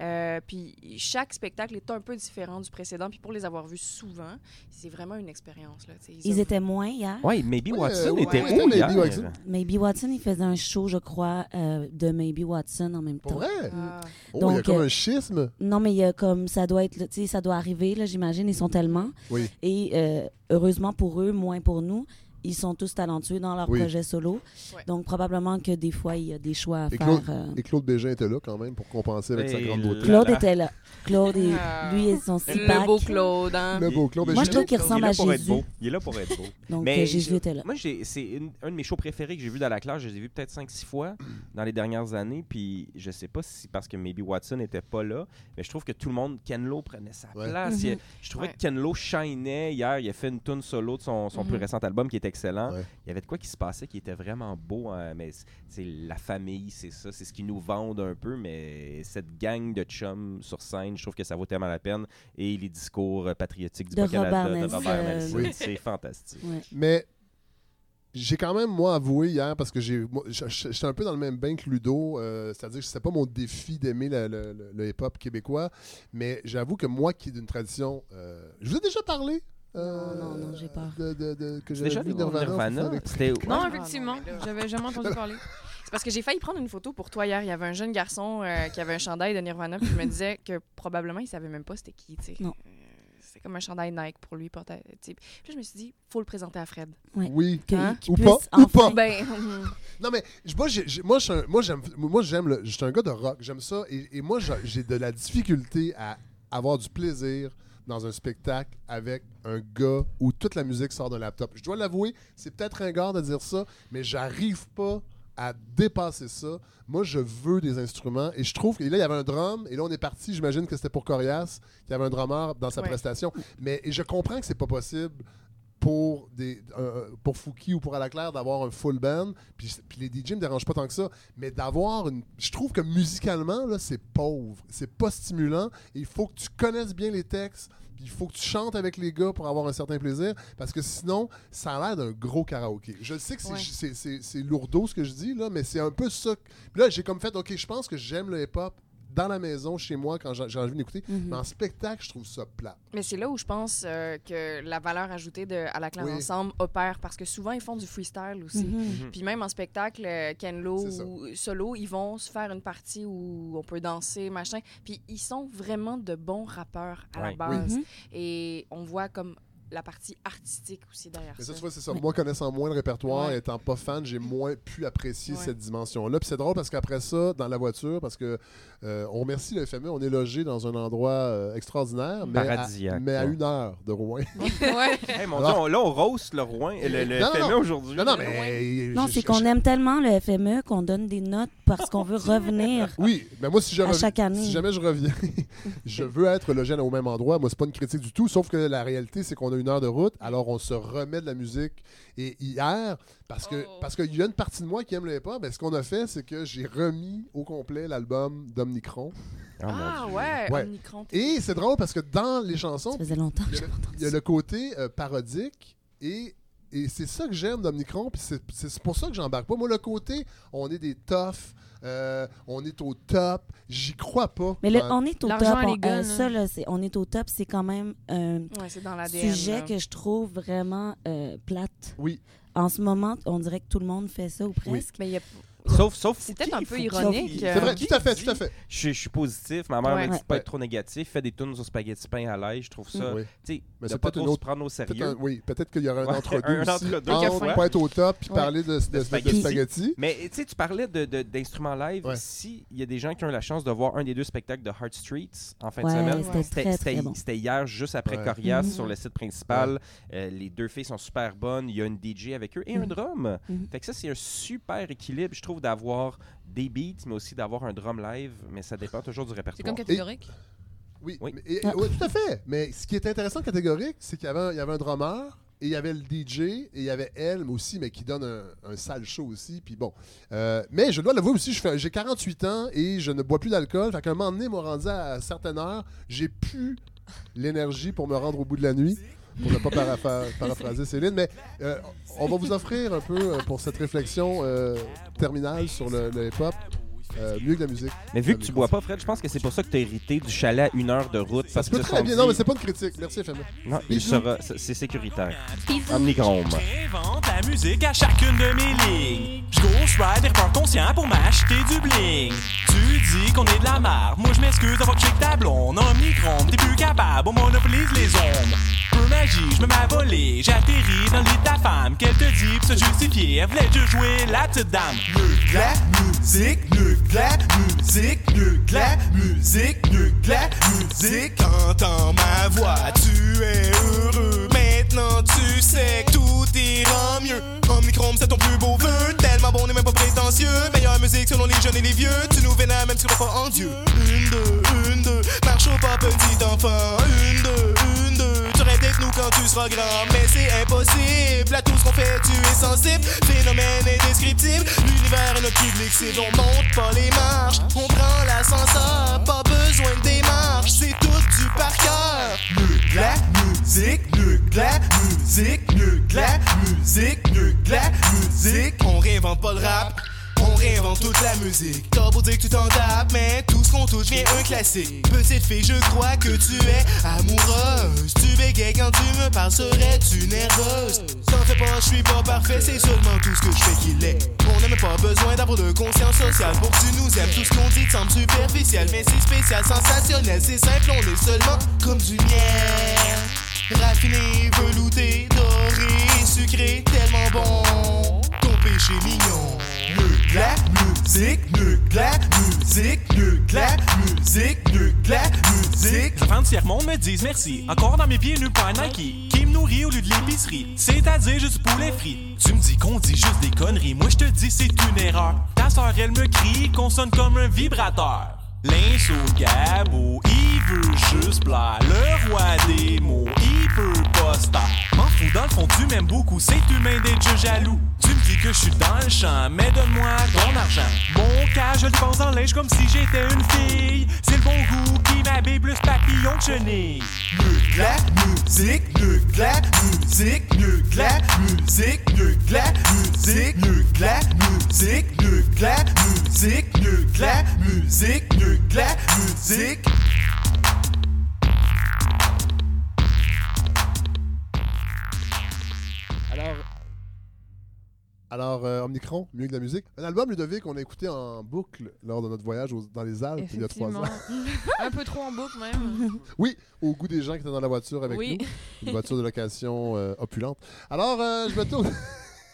Euh, puis chaque spectacle est un peu différent du précédent. Puis pour les avoir vus souvent, c'est vraiment une expérience. Là. Ils offrent- étaient moins hier. Ouais, Maybe Ouais, Watson ouais, était ouais, où Maybe hier? Watson. Maybe Watson, il faisait un show, je crois, euh, de Maybe Watson en même Pour temps. vrai? Ah. Oh, il y a Donc, comme euh, un schisme. Non, mais il y a comme ça doit être, là, tu sais, ça doit arriver, là, j'imagine, ils sont tellement. Oui. Et euh, heureusement pour eux, moins pour nous, ils sont tous talentueux dans leur Oui. projet solo. Ouais. Donc probablement que des fois, il y a des choix à Et faire. Claude, euh. et Claude Bégin était là quand même pour compenser avec sa grande beauté. Claude là. était là. Claude, et, Ah. lui et son six Le beau Claude, hein? Le beau Claude. Il- Moi, je trouve qu'il Il est ressemble là à pour être Jésus. beau. Il est là pour être beau. Donc Mais euh, Jésus je- était là. Moi, c'est une- un de mes shows préférés que j'ai vu dans la classe. Je les ai vus peut-être 5-6 fois dans les dernières années. Puis je sais pas si parce que Maybe Watson n'était pas là, mais je trouve que tout le monde, Ken Lo prenait sa Ouais. place. Mhm. Il- je trouvais Ouais. que Ken Lo shinait hier. Il a fait une tune solo de son, son plus Mhm. récent album qui est excellent. Ouais. Il y avait de quoi qui se passait qui était vraiment beau. hein, mais c'est la famille, c'est ça. C'est ce qui nous vendent un peu. Mais cette gang de chums sur scène, je trouve que ça vaut tellement la peine. Et les discours euh, patriotiques du De Robert de Robert Nelson. Nelson, Oui. c'est fantastique. Ouais. Mais j'ai quand même, moi, avoué hier, parce que j'ai, j'étais un peu dans le même bain que Ludo, euh, c'est-à-dire que c'était pas mon défi d'aimer le, le- le- le hip-hop québécois, mais j'avoue que moi qui est d'une tradition. euh, je vous ai déjà parlé euh, Non, non, non, j'ai peur. De, de- de- que C'est j'avais déjà vu le Nirvana. Nirvana. avec- Non, effectivement. mais J'avais jamais entendu parler. C'est parce que j'ai failli prendre une photo pour toi hier. Il y avait un jeune garçon euh, qui avait un chandail de Nirvana, puis je me disais que probablement il savait même pas c'était qui, tu sais. Non. Euh, C'est comme un chandail Nike pour lui. sais. Puis là, je me suis dit, faut le présenter à Fred. Ouais. Oui. Hein? Ou pas, ou pas. Ben, Non, mais j- moi, j'aime, moi, j'aime le. Je suis un gars de rock, j'aime ça. Et, et moi, j'ai de la difficulté à avoir du plaisir dans un spectacle avec un gars où toute la musique sort d'un laptop. Je dois l'avouer, c'est peut-être ringard de dire ça, mais j'arrive pas à dépasser ça. Moi, je veux des instruments et je trouve que là, il y avait un drum et là, on est parti. J'imagine que c'était pour Corias, qu'il y avait un drummer dans sa Ouais. prestation. Mais et je comprends que c'est pas possible pour des euh, pour Fouki ou pour Alaclaire d'avoir un full band. Puis, puis les DJ me dérangent pas tant que ça. Mais d'avoir une je trouve que musicalement là c'est pauvre. C'est pas stimulant. Et il faut que tu connaisses bien les textes. Puis il faut que tu chantes avec les gars pour avoir un certain plaisir. Parce que sinon ça a l'air d'un gros karaoké. Je sais que c'est Ouais. lourdeau ce que je dis là mais c'est un peu ça. Puis là j'ai comme fait ok je pense que j'aime le hip hop dans la maison chez moi quand j'ai envie d'écouter Mhm. mais en spectacle je trouve ça plat mais c'est là où je pense euh, que la valeur ajoutée de À la classe Oui. ensemble opère parce que souvent ils font du freestyle aussi. Mhm. Puis même en spectacle, euh, Ken Lo C'est ça. ou solo, ils vont se faire une partie où on peut danser, machin. Puis ils sont vraiment de bons rappeurs à la base. Mhm. Et on voit comme la partie artistique aussi derrière Mais ça, ça. tu vois, c'est ça. Moi, connaissant moins le répertoire, Ouais. étant pas fan, j'ai moins pu apprécier Ouais. cette dimension-là. Puis c'est drôle parce qu'après ça, dans la voiture, parce que euh, on remercie le FME, on est logé dans un endroit euh, extraordinaire, mais à, Paradisiaque, mais à une heure de Rouen. ouais. Hey, mon Alors- Dieu, on- là, on roast le Rouen, le, le Non, FME non. aujourd'hui. non, non, mais. Non, c'est qu'on aime tellement le FME qu'on donne des notes parce qu'on veut revenir. Oui, mais moi, si, je À reviens- chaque année. si jamais je reviens, je veux être logé au même endroit. Moi, c'est pas une critique du tout, sauf que la réalité, c'est qu'on a une heure de route, alors on se remet de la musique. Et hier, parce que Oh. parce qu'il y a une partie de moi qui aime le hip-hop, ben, ce qu'on a fait, c'est que j'ai remis au complet l'album d'Omnicron. Oh, Ah ouais, Ouais. Omnicron. Et c'est drôle parce que dans les chansons, Ça faisait longtemps que il y a le, pas entendu il y a ça. le côté euh, parodique et, et c'est ça que j'aime d'Omnicron. Puis c'est, c'est pour ça que j'embarque pas. Moi, le côté, on est des toughs, euh, on est au top, j'y crois pas. Mais le, Dans- on est au top. On- guns, euh, ça, là, c'est- on est au top, c'est quand même un Ouais, c'est dans l'ADN. sujet là. que je trouve vraiment euh, plate. Oui. En ce moment, on dirait que tout le monde fait ça ou presque. Mais il y a- Sauf, sauf C'est peut-être un peu ironique, euh, C'est vrai, tout à fait, tout à fait. Je, je suis positif. Ma mère Ouais. dit de pas être trop négatif. Fait des tunes au spaghetti pain à l'ail. Je trouve ça. Oui. Tu sais, Mais de pas trop se autre- prendre au sérieux. un- oui, peut-être qu'il y aurait un Ouais, entre-deux un aussi. entre-deux. entre Quelquefois. pas être au top puis Ouais. parler de, de, de- de spaghetti. Mais tu sais, tu parlais de- de- d'instruments live. Ouais. Si il y a des gens qui ont eu la chance de voir un des deux spectacles de Heart Streets en fin Ouais, de semaine, c'était hier, juste après. Corias, Mhm. sur le site principal. Euh, les deux filles sont super bonnes. Il y a une DJ avec eux et un Mhm. drum. Mhm. Fait que ça, c'est un super équilibre, je trouve, d'avoir des beats, mais aussi d'avoir un drum live. Mais ça dépend toujours du C'est répertoire. comme catégorique? Oui, Oui. mais- et- Ah. ouais, tout à fait. Mais ce qui est intéressant catégorique, c'est qu'il y avait, il y avait un drummer et il y avait le DJ et il y avait elle aussi, mais qui donne un, un sale show aussi. Puis bon. Euh, mais je dois l'avouer aussi, je fais- j'ai 48 ans et je ne bois plus d'alcool. Fait qu'à un moment donné, moi, rendu à certaines heures, j'ai plus l'énergie pour me rendre au bout de la nuit. Pour ne pas paraphra- paraphraser Céline, mais euh, on va vous offrir un peu euh, pour cette réflexion euh, terminale sur le hip-hop, euh, mieux que la musique. Mais vu que tu bois pas, Fred, je pense que c'est pour ça que tu as hérité du chalet à une heure de route. Ça parce se peut que très bien. dit- Non, mais c'est pas une critique. Merci, FME. Non, il sera, c'est sécuritaire. Omnichrome. J'invente la musique à chacune de mes lignes. J'gauche ride et conscient pour m'acheter du bling. Tu dis qu'on est de la marre, moi je m'excuse d'avoir check ta blonde. Omnicron, t'es plus capable, on monopolise les ondes. Peu magie, je me mets à voler, j'atterris dans le lit de ta femme. Qu'elle te dit pour se justifier, elle voulait juste jouer la petite dame. Que la musique, mieux musique, mieux musique, mieux musique. T'entends ma voix, tu es heureux. Maintenant tu sais que tout ira mieux. Omnichrome, c'est ton plus beau vœu. Tellement bon, n'est même pas prétentieux. Meilleure musique selon les jeunes et les vieux. Tu nous vénères même si on pas en Dieu. Une, deux, une, deux. Marche au pas, petit enfant. Une, deux, une, deux. Tu rêves d'être nous quand tu seras grand. Mais c'est impossible. Qu'on fait, tu es sensible. Phénomène indescriptible. L'univers est notre public, c'est on monte pas les marches. On prend l'ascenseur, pas besoin de démarche. C'est tout du par cœur. Mieux que la musique, mieux que la musique, mieux que la musique, mieux que la musique. On réinvente pas le rap. On réinvente toute la musique. T'as beau dire que tu t'en tapes, mais tout ce qu'on touche vient un classique. Petite fille, je crois que tu es amoureuse. Tu bégayes quand tu me parles, serais-tu nerveuse? T'en fais pas, je suis pas parfait, c'est seulement tout ce que je fais qu'il est. On n'a même pas besoin d'avoir de conscience sociale pour que tu nous aimes. Tout ce qu'on dit semble superficiel, mais c'est spécial, sensationnel. C'est simple, on est seulement comme du miel. Raffiné, velouté, doré, sucré, tellement bon. Péché mignon. Musique, mieux que la musique, mieux que la musique, mieux que la musique. Les enfants du tiers-monde me disent merci. Encore dans mes pieds, nu pas Nike. Qui me nourrit au lieu de l'épicerie. C'est-à-dire juste poulet frit. Tu me dis qu'on dit juste des conneries. Moi, je te dis c'est une erreur. Ta soeur, elle me crie qu'on sonne comme un vibrateur. L'inso Gabo, il veut juste plaire. Le roi des mots, il peut pas se taire. M'en fous, dans le fond, tu m'aimes beaucoup. C'est humain d'être jaloux. Tu me dis que je suis dans le champ, mais donne-moi ton argent. Mon cas, je le pense en linge comme si j'étais une fille. C'est le bon goût qui m'habille plus papillon que chenille. La musique, la musique, la musique, la musique, la musique, la musique, mieux que la musique, mieux que la musique. Alors, alors euh, Omnicron, mieux que la musique. Un album, Ludovic, qu'on a écouté en boucle lors de notre voyage aux- dans les Alpes il y a trois ans. Un peu trop en boucle, même. Oui, au goût des gens qui étaient dans la voiture avec Oui. nous. Une voiture de location euh, opulente. Alors, euh, je me tourne.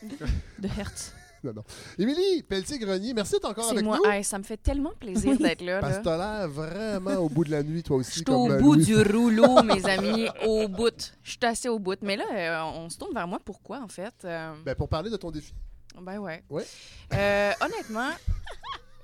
De Hertz. non, non. Émilie Pelletier-Grenier, merci d'être encore avec moi. nous. Hey, ça me fait tellement plaisir d'être là. Parce que t'as l'air vraiment au bout de la nuit, toi aussi. Je suis au bout Louis. du rouleau, mes amis, au bout. Je suis assez au bout. Mais là, euh, on se tourne vers moi. Pourquoi, en fait? Euh, Ben, pour parler de ton défi. ben ouais. Ouais. Euh, honnêtement,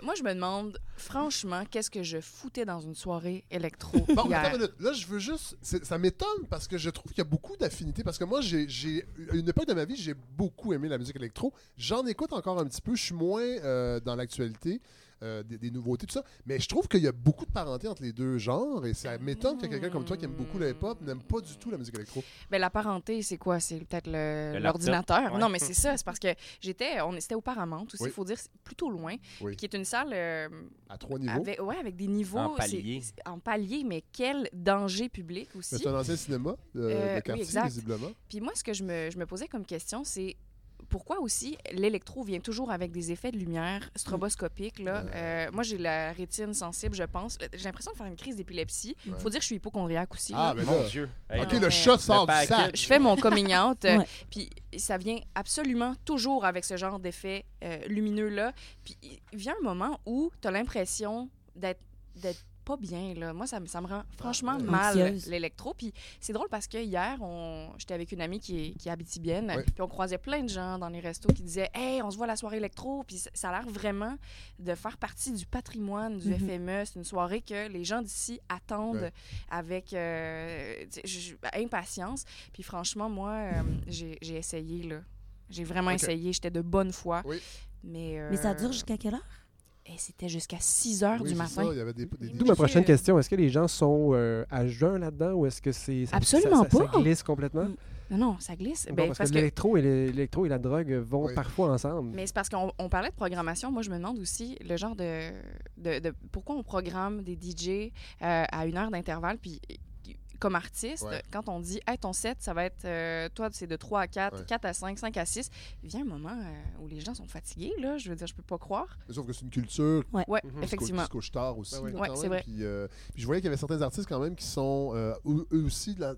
moi, je me demande, franchement, qu'est-ce que je foutais dans une soirée électro Bon, hier? attends une minute. Là, je veux juste. c'est- Ça m'étonne parce que je trouve qu'il y a beaucoup d'affinités. Parce que moi, j'ai, j'ai- à une époque de ma vie, j'ai beaucoup aimé la musique électro. J'en écoute encore un petit peu. Je suis moins euh, dans l'actualité. Euh, des, des nouveautés, tout ça. Mais je trouve qu'il y a beaucoup de parenté entre les deux genres et ça m'étonne que quelqu'un comme toi qui aime beaucoup le hip-hop n'aime pas du tout la musique électro. Ben, la parenté, c'est quoi? C'est peut-être l'ordinateur. ouais. Non, mais c'est ça. C'est parce que j'étais, on était au Paramount aussi, il Oui. faut dire, plutôt loin, Oui. qui est une salle euh, À trois niveaux. avec, ouais, avec des niveaux. En palier. En palier, mais quel danger public aussi. C'est un ancien cinéma de, Euh, de oui, quartier, exact. visiblement. Puis moi, ce que je me, je me posais comme question, c'est pourquoi aussi l'électro vient toujours avec des effets de lumière stroboscopiques. Là? Euh, moi, j'ai la rétine sensible, je pense. J'ai l'impression de faire une crise d'épilepsie. Il Ouais. faut dire que je suis hypochondriaque aussi. Ah, là. mais Mon là. Dieu. Ok, non, le chat sort du sac. Je fais mon coming out, euh, Ouais. puis ça vient absolument toujours avec ce genre d'effet euh, lumineux-là. Puis il vient un moment où tu as l'impression d'être d'être pas bien. Là. Moi, ça, me- ça me rend franchement ouais. mal, l'électro. Puis c'est drôle parce que hier, on... j'étais avec une amie qui est, qui Ouais. puis on croisait plein de gens dans les restos qui disaient « Hey, on se voit à la soirée électro! » Puis ça- a l'air vraiment de faire partie du patrimoine du Mhm. FME. C'est une soirée que les gens d'ici attendent avec euh, impatience. Puis franchement, moi, euh, j'ai j'ai essayé, là. J'ai vraiment essayé. J'étais de bonne foi. Oui. Mais, euh, Mais ça dure jusqu'à quelle heure? Et c'était jusqu'à 6 heures Oui, du c'est matin. ça, il y avait des, des- D'où ma prochaine question. Est-ce que les gens sont euh, à jeun là-dedans ou est-ce que c'est ça- Absolument ça, ça- ça pas. glisse complètement? Mm. Non, non, ça glisse. Bon, Ben, parce, parce que, que- l'électro et, le- l'électro et la drogue vont Oui. parfois ensemble. Mais c'est parce qu'on on parlait de programmation. Moi, je me demande aussi le genre de. de, de- pourquoi on programme des DJ euh, à une heure d'intervalle. Puis, comme artiste, Ouais. quand on dit, hey, ton set, ça va être. euh, toi, c'est de 3 à 4, Ouais. 4 à 5, 5 à 6. Il vient un moment euh, où les gens sont fatigués, là. Je veux dire, je peux pas croire. Sauf que c'est une culture Ouais, Mhm. effectivement. Qui se couche tard aussi. Ouais. c'est vrai. Puis, euh, puis je voyais qu'il y avait certains artistes quand même qui sont euh, eux aussi de la,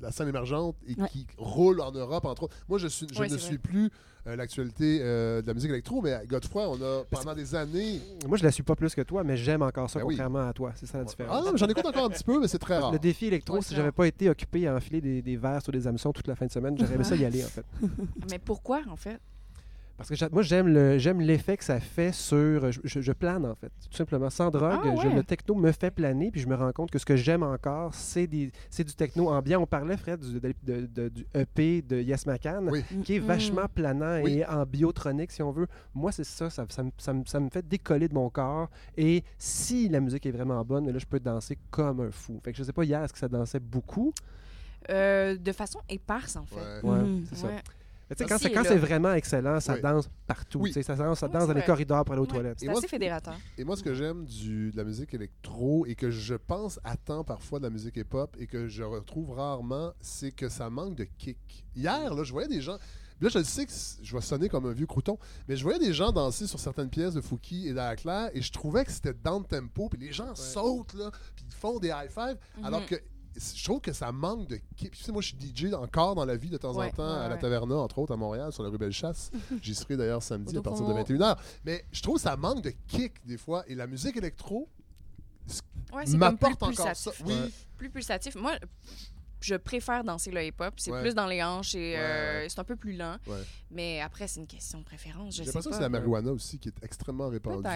la scène émergente et Ouais. qui roulent en Europe, entre autres. Moi, je, suis, je Ouais, ne suis vrai. plus euh, l'actualité euh, de la musique électro, mais à Godefroy, on a pendant des années. Moi, je la suis pas plus que toi, mais j'aime encore ça, Ben oui. contrairement à toi. C'est ça la différence. Ah non, mais j'en écoute encore un petit peu, mais c'est très rare. Le défi électro, Ouais, si j'avais pas été occupé à enfiler des, des verres sur des hameçons toute la fin de semaine, j'aurais aimé ça y aller, en fait. Mais pourquoi, en fait? Parce que moi, j'aime le- j'aime l'effet que ça fait sur. Je, plane, en fait. Tout simplement. Sans drogue, Ah, je- le techno me fait planer, puis je me rends compte que ce que j'aime encore, c'est des- c'est du techno ambiant. On parlait, Fred, du, de- de- de- du EP de Yes McCann, Oui. qui est Mm. vachement planant Oui. et en biotronique, si on veut. Moi, c'est ça ça, ça me- ça me- ça me fait décoller de mon corps. Et si la musique est vraiment bonne, là, je peux danser comme un fou. Fait que je sais pas, hier, est-ce que ça dansait beaucoup? Euh, de façon éparse, en fait. Ouais. Ouais, Mhm. c'est ça. Sais, Ici quand c'est quand vraiment excellent, ça Oui. danse partout. Oui. Ça danse, ça dans les corridors pour aller aux toilettes. C'est Et moi, assez fédérateur. Et moi, ce que j'aime du- de la musique électro et que je pense attend parfois de la musique hip-hop et que je retrouve rarement, c'est que ça manque de kick. Hier, là, je voyais des gens. Là, je le sais que je vais sonner comme un vieux crouton, mais je voyais des gens danser sur certaines pièces de Fouki et d'Aclair et je trouvais que c'était down tempo, puis les gens sautent, là, puis ils font des high five, Mhm. alors que je trouve que ça manque de kick. Tu sais, moi, je suis DJ encore dans la vie de temps en temps ouais, à la. Taverna, entre autres, à Montréal, sur la rue Bellechasse. J'y serai d'ailleurs samedi à partir de Docomo. 21h. Mais je trouve que ça manque de kick des fois. Et la musique électro Ouais, c'est comme plus m'apporte encore ça. pulsatif. Oui, Plus pulsatif. Moi, je préfère danser le hip-hop. C'est Ouais. plus dans les hanches et Ouais, euh, c'est un peu plus lent. Ouais. Mais après, c'est une question de préférence. Je j'ai sais l'impression pas. que c'est la marijuana aussi qui est extrêmement répandue.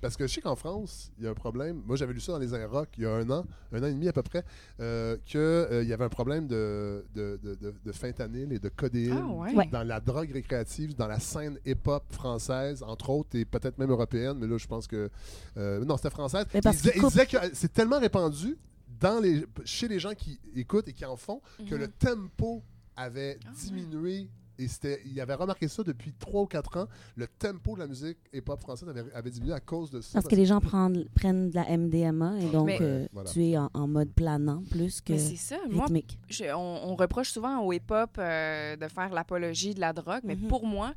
Parce que je sais qu'en France, il y a un problème. Moi, j'avais lu ça dans les Rock il y a un an, un an et demi à peu près, euh, qu'il y avait un problème de, de, de, de, de fentanyl et de codéine Ah dans la drogue récréative, dans la scène hip-hop française, entre autres, et peut-être même européenne, mais là, je pense que. euh, non, c'était française. Mais parce il disait, qu'ils il coupent- disait que c'est tellement répandu dans les, chez les gens qui écoutent et qui en font que Mhm. le tempo avait Ah ouais. diminué. Et c'était, il avait remarqué ça depuis 3 ou 4 ans. Le tempo de la musique hip-hop française avait, avait diminué à cause de ça. Parce que les gens prennent, prennent de la MDMA et donc Mais- euh, Voilà. tu es en, en mode planant plus que Mais c'est ça. Moi, rythmique. je- on, on reproche souvent au hip-hop euh, de faire l'apologie de la drogue, mais Mhm. pour moi,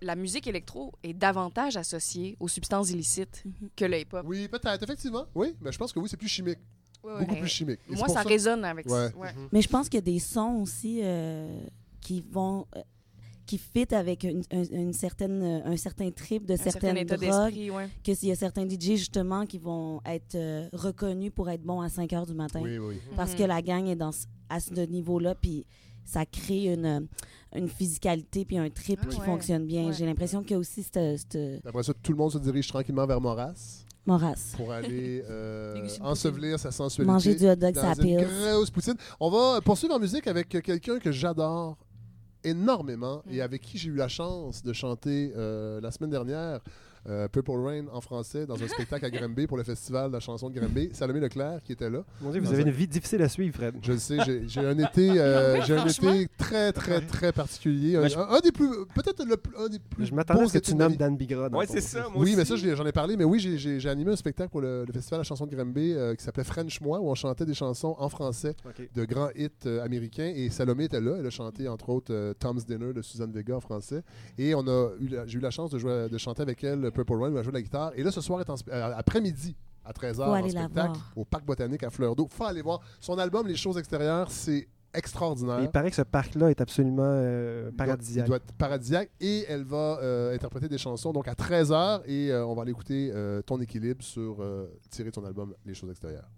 la musique électro est davantage associée aux substances illicites Mhm. que le hip-hop. Oui, peut-être, effectivement. Oui, mais je pense que oui, c'est plus chimique. Beaucoup plus chimique. Et Moi, ça résonne avec Ouais. ça. Ouais. Mhm. Mais je pense qu'il y a des sons aussi euh, qui vont euh, qui fit avec une, un, une certaine, euh, un certain trip de Un certain certaines état drogues. ouais. Que s'il y a certains DJ justement qui vont être euh, reconnus pour être bons à 5 heures du matin. Oui, oui. Parce Mhm. que la gang est dans, ce- à ce niveau-là, puis ça crée une, une physicalité puis un trip Ah qui ouais. fonctionne bien. Ouais. J'ai l'impression qu'il y a aussi cette, cette Après ça, tout le monde se dirige tranquillement vers Moras pour aller euh, ensevelir sa sensualité. Manger du hot dog, dans une grosse poutine. On va poursuivre en musique avec quelqu'un que j'adore énormément Mm. et avec qui j'ai eu la chance de chanter euh, la semaine dernière euh, Purple Rain en français dans un spectacle à Granby pour le festival de la chanson de Granby. Salomé Leclerc qui était là. Mon Dieu, vous avez un- une vie difficile à suivre, Fred. Je le sais, j'ai un été, euh, j'ai un été très très très particulier. Un, je- un- un des plus, peut-être le plus- un des plus. Je m'attendais à ce que tu nommes. Dan Bigra. Ouais, c'est ça. Moi Oui, aussi. mais ça, j'en ai parlé. Mais oui, j'ai- animé un spectacle pour le, le Festival de la chanson de Granby euh, qui s'appelait French Moi, où on chantait des chansons en français de grands hits euh, américains. Et Salomé était là. Elle a chanté, entre autres, euh, Tom's Dinner de Suzanne Vega en français. Et on a eu la- j'ai eu la chance de, jouer, de chanter avec elle Purple Rain, où elle joue de la guitare. Et là, ce soir, est en spe- euh, après-midi, à 13h, Faut en spectacle, au Parc Botanique à Fleur d'Eau. faut aller voir. Son album, Les choses extérieures, c'est extraordinaire. Il paraît que ce parc-là est absolument euh, Il doit- paradisiaque. Il doit être paradisiaque. Et elle va euh, interpréter des chansons donc à 13h. Et euh, on va aller écouter euh, Ton équilibre sur euh, tiré de ton album Les choses extérieures.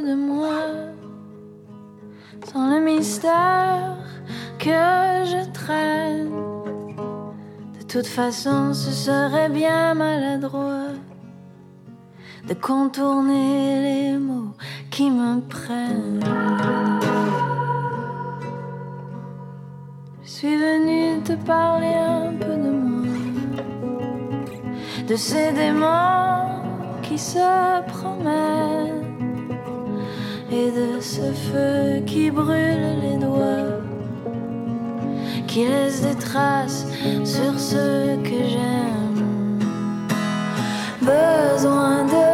De moi, sans le mystère que je traîne. De toute façon, ce serait bien maladroit de contourner les mots qui me prennent. Je suis venue te parler un peu de moi, de ces démons qui se promènent et de ce feu qui brûle les doigts, qui laisse des traces sur ce que j'aime. Besoin de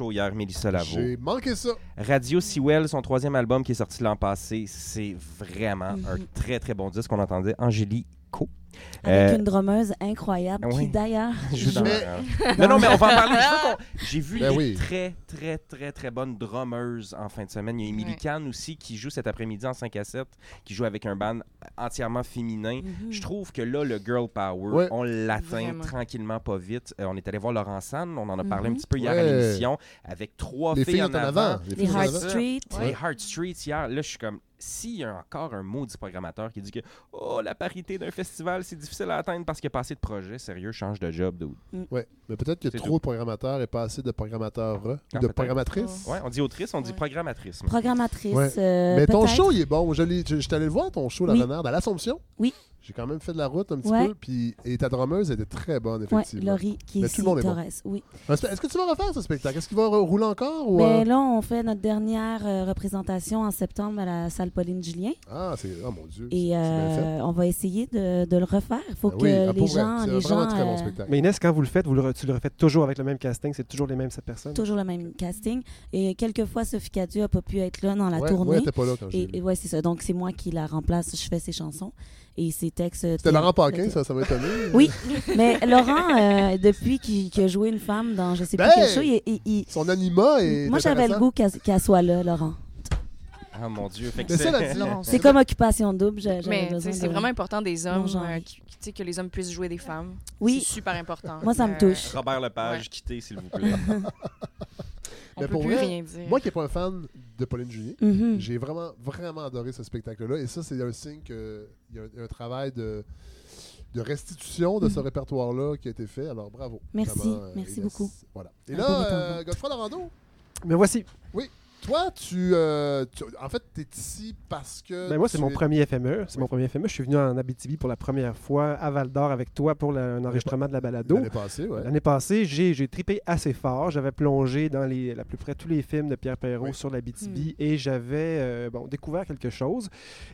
show hier, Mélissa Lavo. J'ai manqué ça. Radio Sewell, son troisième album qui est sorti l'an passé, c'est vraiment un très très bon disque. On entendait Angélico. Avec Euh, une drummeuse incroyable oui. qui, d'ailleurs, joue dans- Mais- Non, non, mais on va en parler. J'ai vu Ben des oui. très, très, très, très bonnes drummers en fin de semaine. Il y a Emily Ouais. Kahn aussi qui joue cet après-midi en 5 à 7, qui joue avec un band entièrement féminin. Mhm. Je trouve que là, le girl power, Ouais. on l'atteint Vraiment. tranquillement, pas vite. Euh, on est allé voir Laurent Sanne, on en a parlé un Mhm. petit peu hier à l'émission, avec trois Les filles, filles en avant. avant. Les les Heart. Street. Les Heart Streets hier, là, je suis comme, s'il y a encore un maudit programmateur qui dit que oh, la parité d'un festival, c'est difficile à atteindre parce qu'il y a pas assez de projets, sérieux, change de job. dude. Ouais, mais peut-être qu'il y a C'est trop tout. de programmateurs et pas assez de programmateurs ou Ah, de programmatrices. Ouais, on dit autrice, on dit programmatrice. Programmatrice. Ouais. euh, mais ton show, il est bon. Je l'ai- je- J'étais allé le voir, ton show, La Oui. Renarde, à l'Assomption. Oui. J'ai quand même fait de la route un petit Ouais. peu. Puis, et ta drummeuse était très bonne, Ouais, effectivement. Laurie qui Mais est tout ici, le monde est bon. Oui. Est-ce que tu vas refaire ce spectacle? Est-ce qu'il va rouler encore? Ou, Ben, euh, là, on fait notre dernière euh, représentation en septembre à la salle Pauline Julien. Ah, c'est. Oh mon Dieu. Et euh, on va essayer de, de le refaire. Il faut Ben que oui, ah, les gens. c'est Les vraiment gens un très bon spectacle. Mais Inès, quand vous le faites, vous le, tu le refaites toujours avec le même casting, c'est toujours les mêmes sept personnes? toujours le même casting. Et quelquefois, Sophie Cadieux n'a pas pu être là dans la Ouais, tournée. ouais, elle pas là quand et, et ouais, c'est ça. Donc, c'est moi qui la remplace. Je fais ses chansons. Et ses textes. euh, C'était Laurent Paquin, ça, ça m'a étonné. Oui, mais Laurent, euh, depuis qu'il qu'il a joué une femme dans je sais plus Ben, quel show, il, il- il- Son anima est. moi j'avais le goût qu'elle qu'elle soit là, Laurent. Ah mon Dieu. C'est- comme occupation double. Mais c'est de- vraiment important des hommes, euh, qui- tu sais, que les hommes puissent jouer des femmes. Oui. C'est super important. Moi, ça me Euh, touche. Robert Lepage, Ouais. quittez, s'il vous plaît. On Mais peut pour plus vrai, rien dire. Moi qui n'ai pas un fan de Pauline Julien, Mhm. j'ai vraiment, vraiment adoré ce spectacle-là. Et ça, c'est un signe qu'il y a un, il y a un travail de, de restitution de ce Mhm. répertoire-là qui a été fait. Alors, bravo. Merci, Vraiment, euh, merci Inès. beaucoup. Voilà. Et Un là, euh. Godefroy Larando, Mais voici. Toi, tu, euh, tu- En fait, tu es ici parce que. Ben moi, c'est mon es- premier FME. C'est Oui. mon premier FME. Je suis venu en Abitibi pour la première fois à Val d'Or avec toi pour le- un enregistrement de la balado. L'année passée, ouais. L'année passée, j'ai j'ai tripé assez fort. J'avais plongé dans les, à peu près tous les films de Pierre Perrault Oui. sur la BTB et j'avais euh, bon, découvert quelque chose.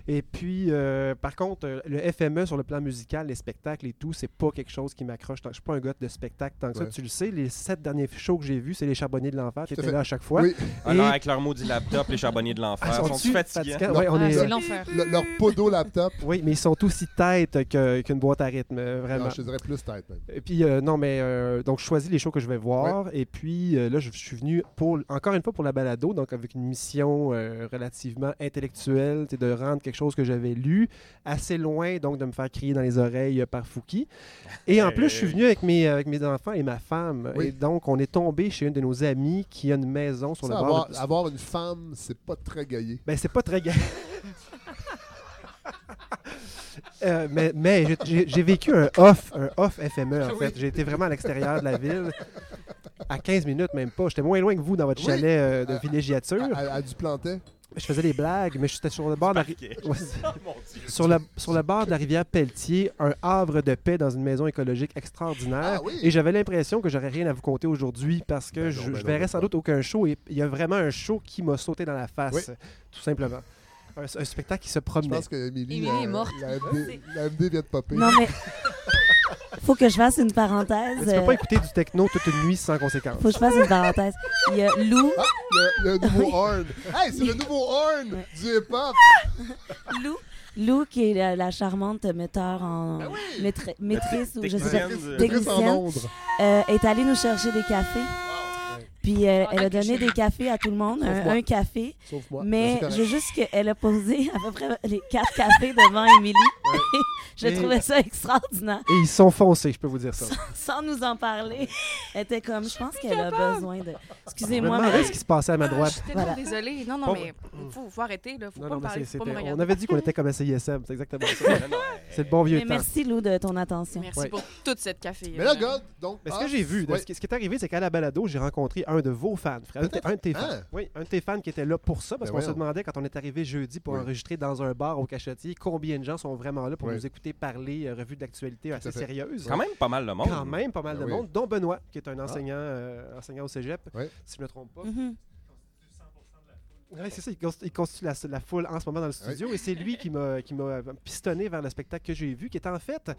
Et puis, euh, par contre, le FME sur le plan musical, les spectacles et tout, c'est pas quelque chose qui m'accroche. tant- Je suis pas un gars de spectacle tant que Ouais. ça. Tu le sais, les sept derniers shows que j'ai vus, c'est les Charbonniers de l'Enfer qui étaient fait. là à chaque fois. Oui. Ah Et- non, avec leur maudit laptop, les charbonniers de l'enfer. Ah, Ils sont? Ouais, on Ah, est- l'enfer. Le- leur podo laptop. Oui, mais ils sont aussi têtes qu'une boîte à rythme, euh, vraiment. Non, je te dirais plus tête, même. Et puis, euh, non, mais euh, donc, je choisis les shows que je vais voir. Et puis, euh, là, je, je suis venu, pour, encore une fois, pour la balado, donc avec une mission euh, relativement intellectuelle, c'est de rendre quelque chose que j'avais lu assez loin, donc de me faire crier dans les oreilles euh, par Fouki. Et en plus, je suis venu avec mes, avec mes enfants et ma femme. Oui. Et donc, on est tombé chez une de nos amies qui a une maison sur Ça, le avoir, bord. de- avoir une femme, c'est pas très gaillé. Ben, c'est pas très ga- Euh, mais mais j'ai- vécu un off, un off FME en fait. J'ai été vraiment à l'extérieur de la ville, à 15 minutes même pas. J'étais moins loin que vous dans votre Oui. chalet euh, de À- villégiature. À, à du plantais. Je faisais des blagues, mais j'étais sur le bord de la. Ouais, Oh, sur, le, sur le bord de la rivière Pelletier, un havre de paix dans une maison écologique extraordinaire. Ah oui. Et j'avais l'impression que j'aurais rien à vous compter aujourd'hui parce que Ben je, ben je non, verrais ben sans doute aucun show. Et il y a vraiment un show qui m'a sauté dans la face, Oui. tout simplement. Un, un spectacle qui se Je promenait. pense que Émilie, est morte. La MD, la MD vient de popper. Non, mais. faut que je fasse une parenthèse. Tu peux euh, pas écouter du techno toute une nuit sans conséquence. faut que je fasse une parenthèse. Il y a Lou. Ah, le, le nouveau Oui. horn. Hey, c'est le nouveau horn Ouais. du hip-hop. Lou. Lou, qui est la, la charmante metteur en Ben oui. maîtrise ou je sais pas, en Technicienne. Londres. euh, est allée nous chercher des cafés. Puis euh, elle a Ah, donné des cafés à tout le monde, un, café. Sauf moi. Mais je veux juste qu'elle a posé à peu près les quatre cafés devant Émilie. je Et- trouvais ça extraordinaire. Et ils sont foncés, je peux vous dire ça. Sans nous en parler, elle était comme, je pense qu'elle a besoin de... Excusez-moi, mais... ce qui se passait à ma Ah, droite. je suis Voilà. désolée. Non, non, mais faut, faut arrêter. Là. Faut Non, pas non, me mais parler. Faut pas me on avait dit qu'on était comme à CISM, c'est exactement ça. C'est le bon vieux mais temps. merci Lou de ton attention. Merci Ouais. pour toute cette café. Mais là, God, donc. Mais ce ah, que j'ai vu, ouais. ce, qui, ce qui est arrivé, c'est qu'à la balado, j'ai rencontré un de vos fans, frère. Un, de tes- un de tes fans. Ah. Oui, un de tes fans qui était là pour ça, parce Ben qu'on se demandait quand on est arrivé jeudi pour Oui. enregistrer dans un bar au Cachetier, combien de gens sont vraiment là pour Oui. nous écouter parler, euh, revue d'actualité assez sérieuse. Quand même pas mal le monde. Quand même pas mal Ben de oui. monde, dont Benoît, qui est un enseignant, euh, enseignant au cégep, si je ne me trompe pas. Mhm. Ouais, c'est ça, il consti- il constitue la, la foule en ce moment dans le studio et c'est lui qui m'a pistonné vers le spectacle que j'ai vu, qui est en fait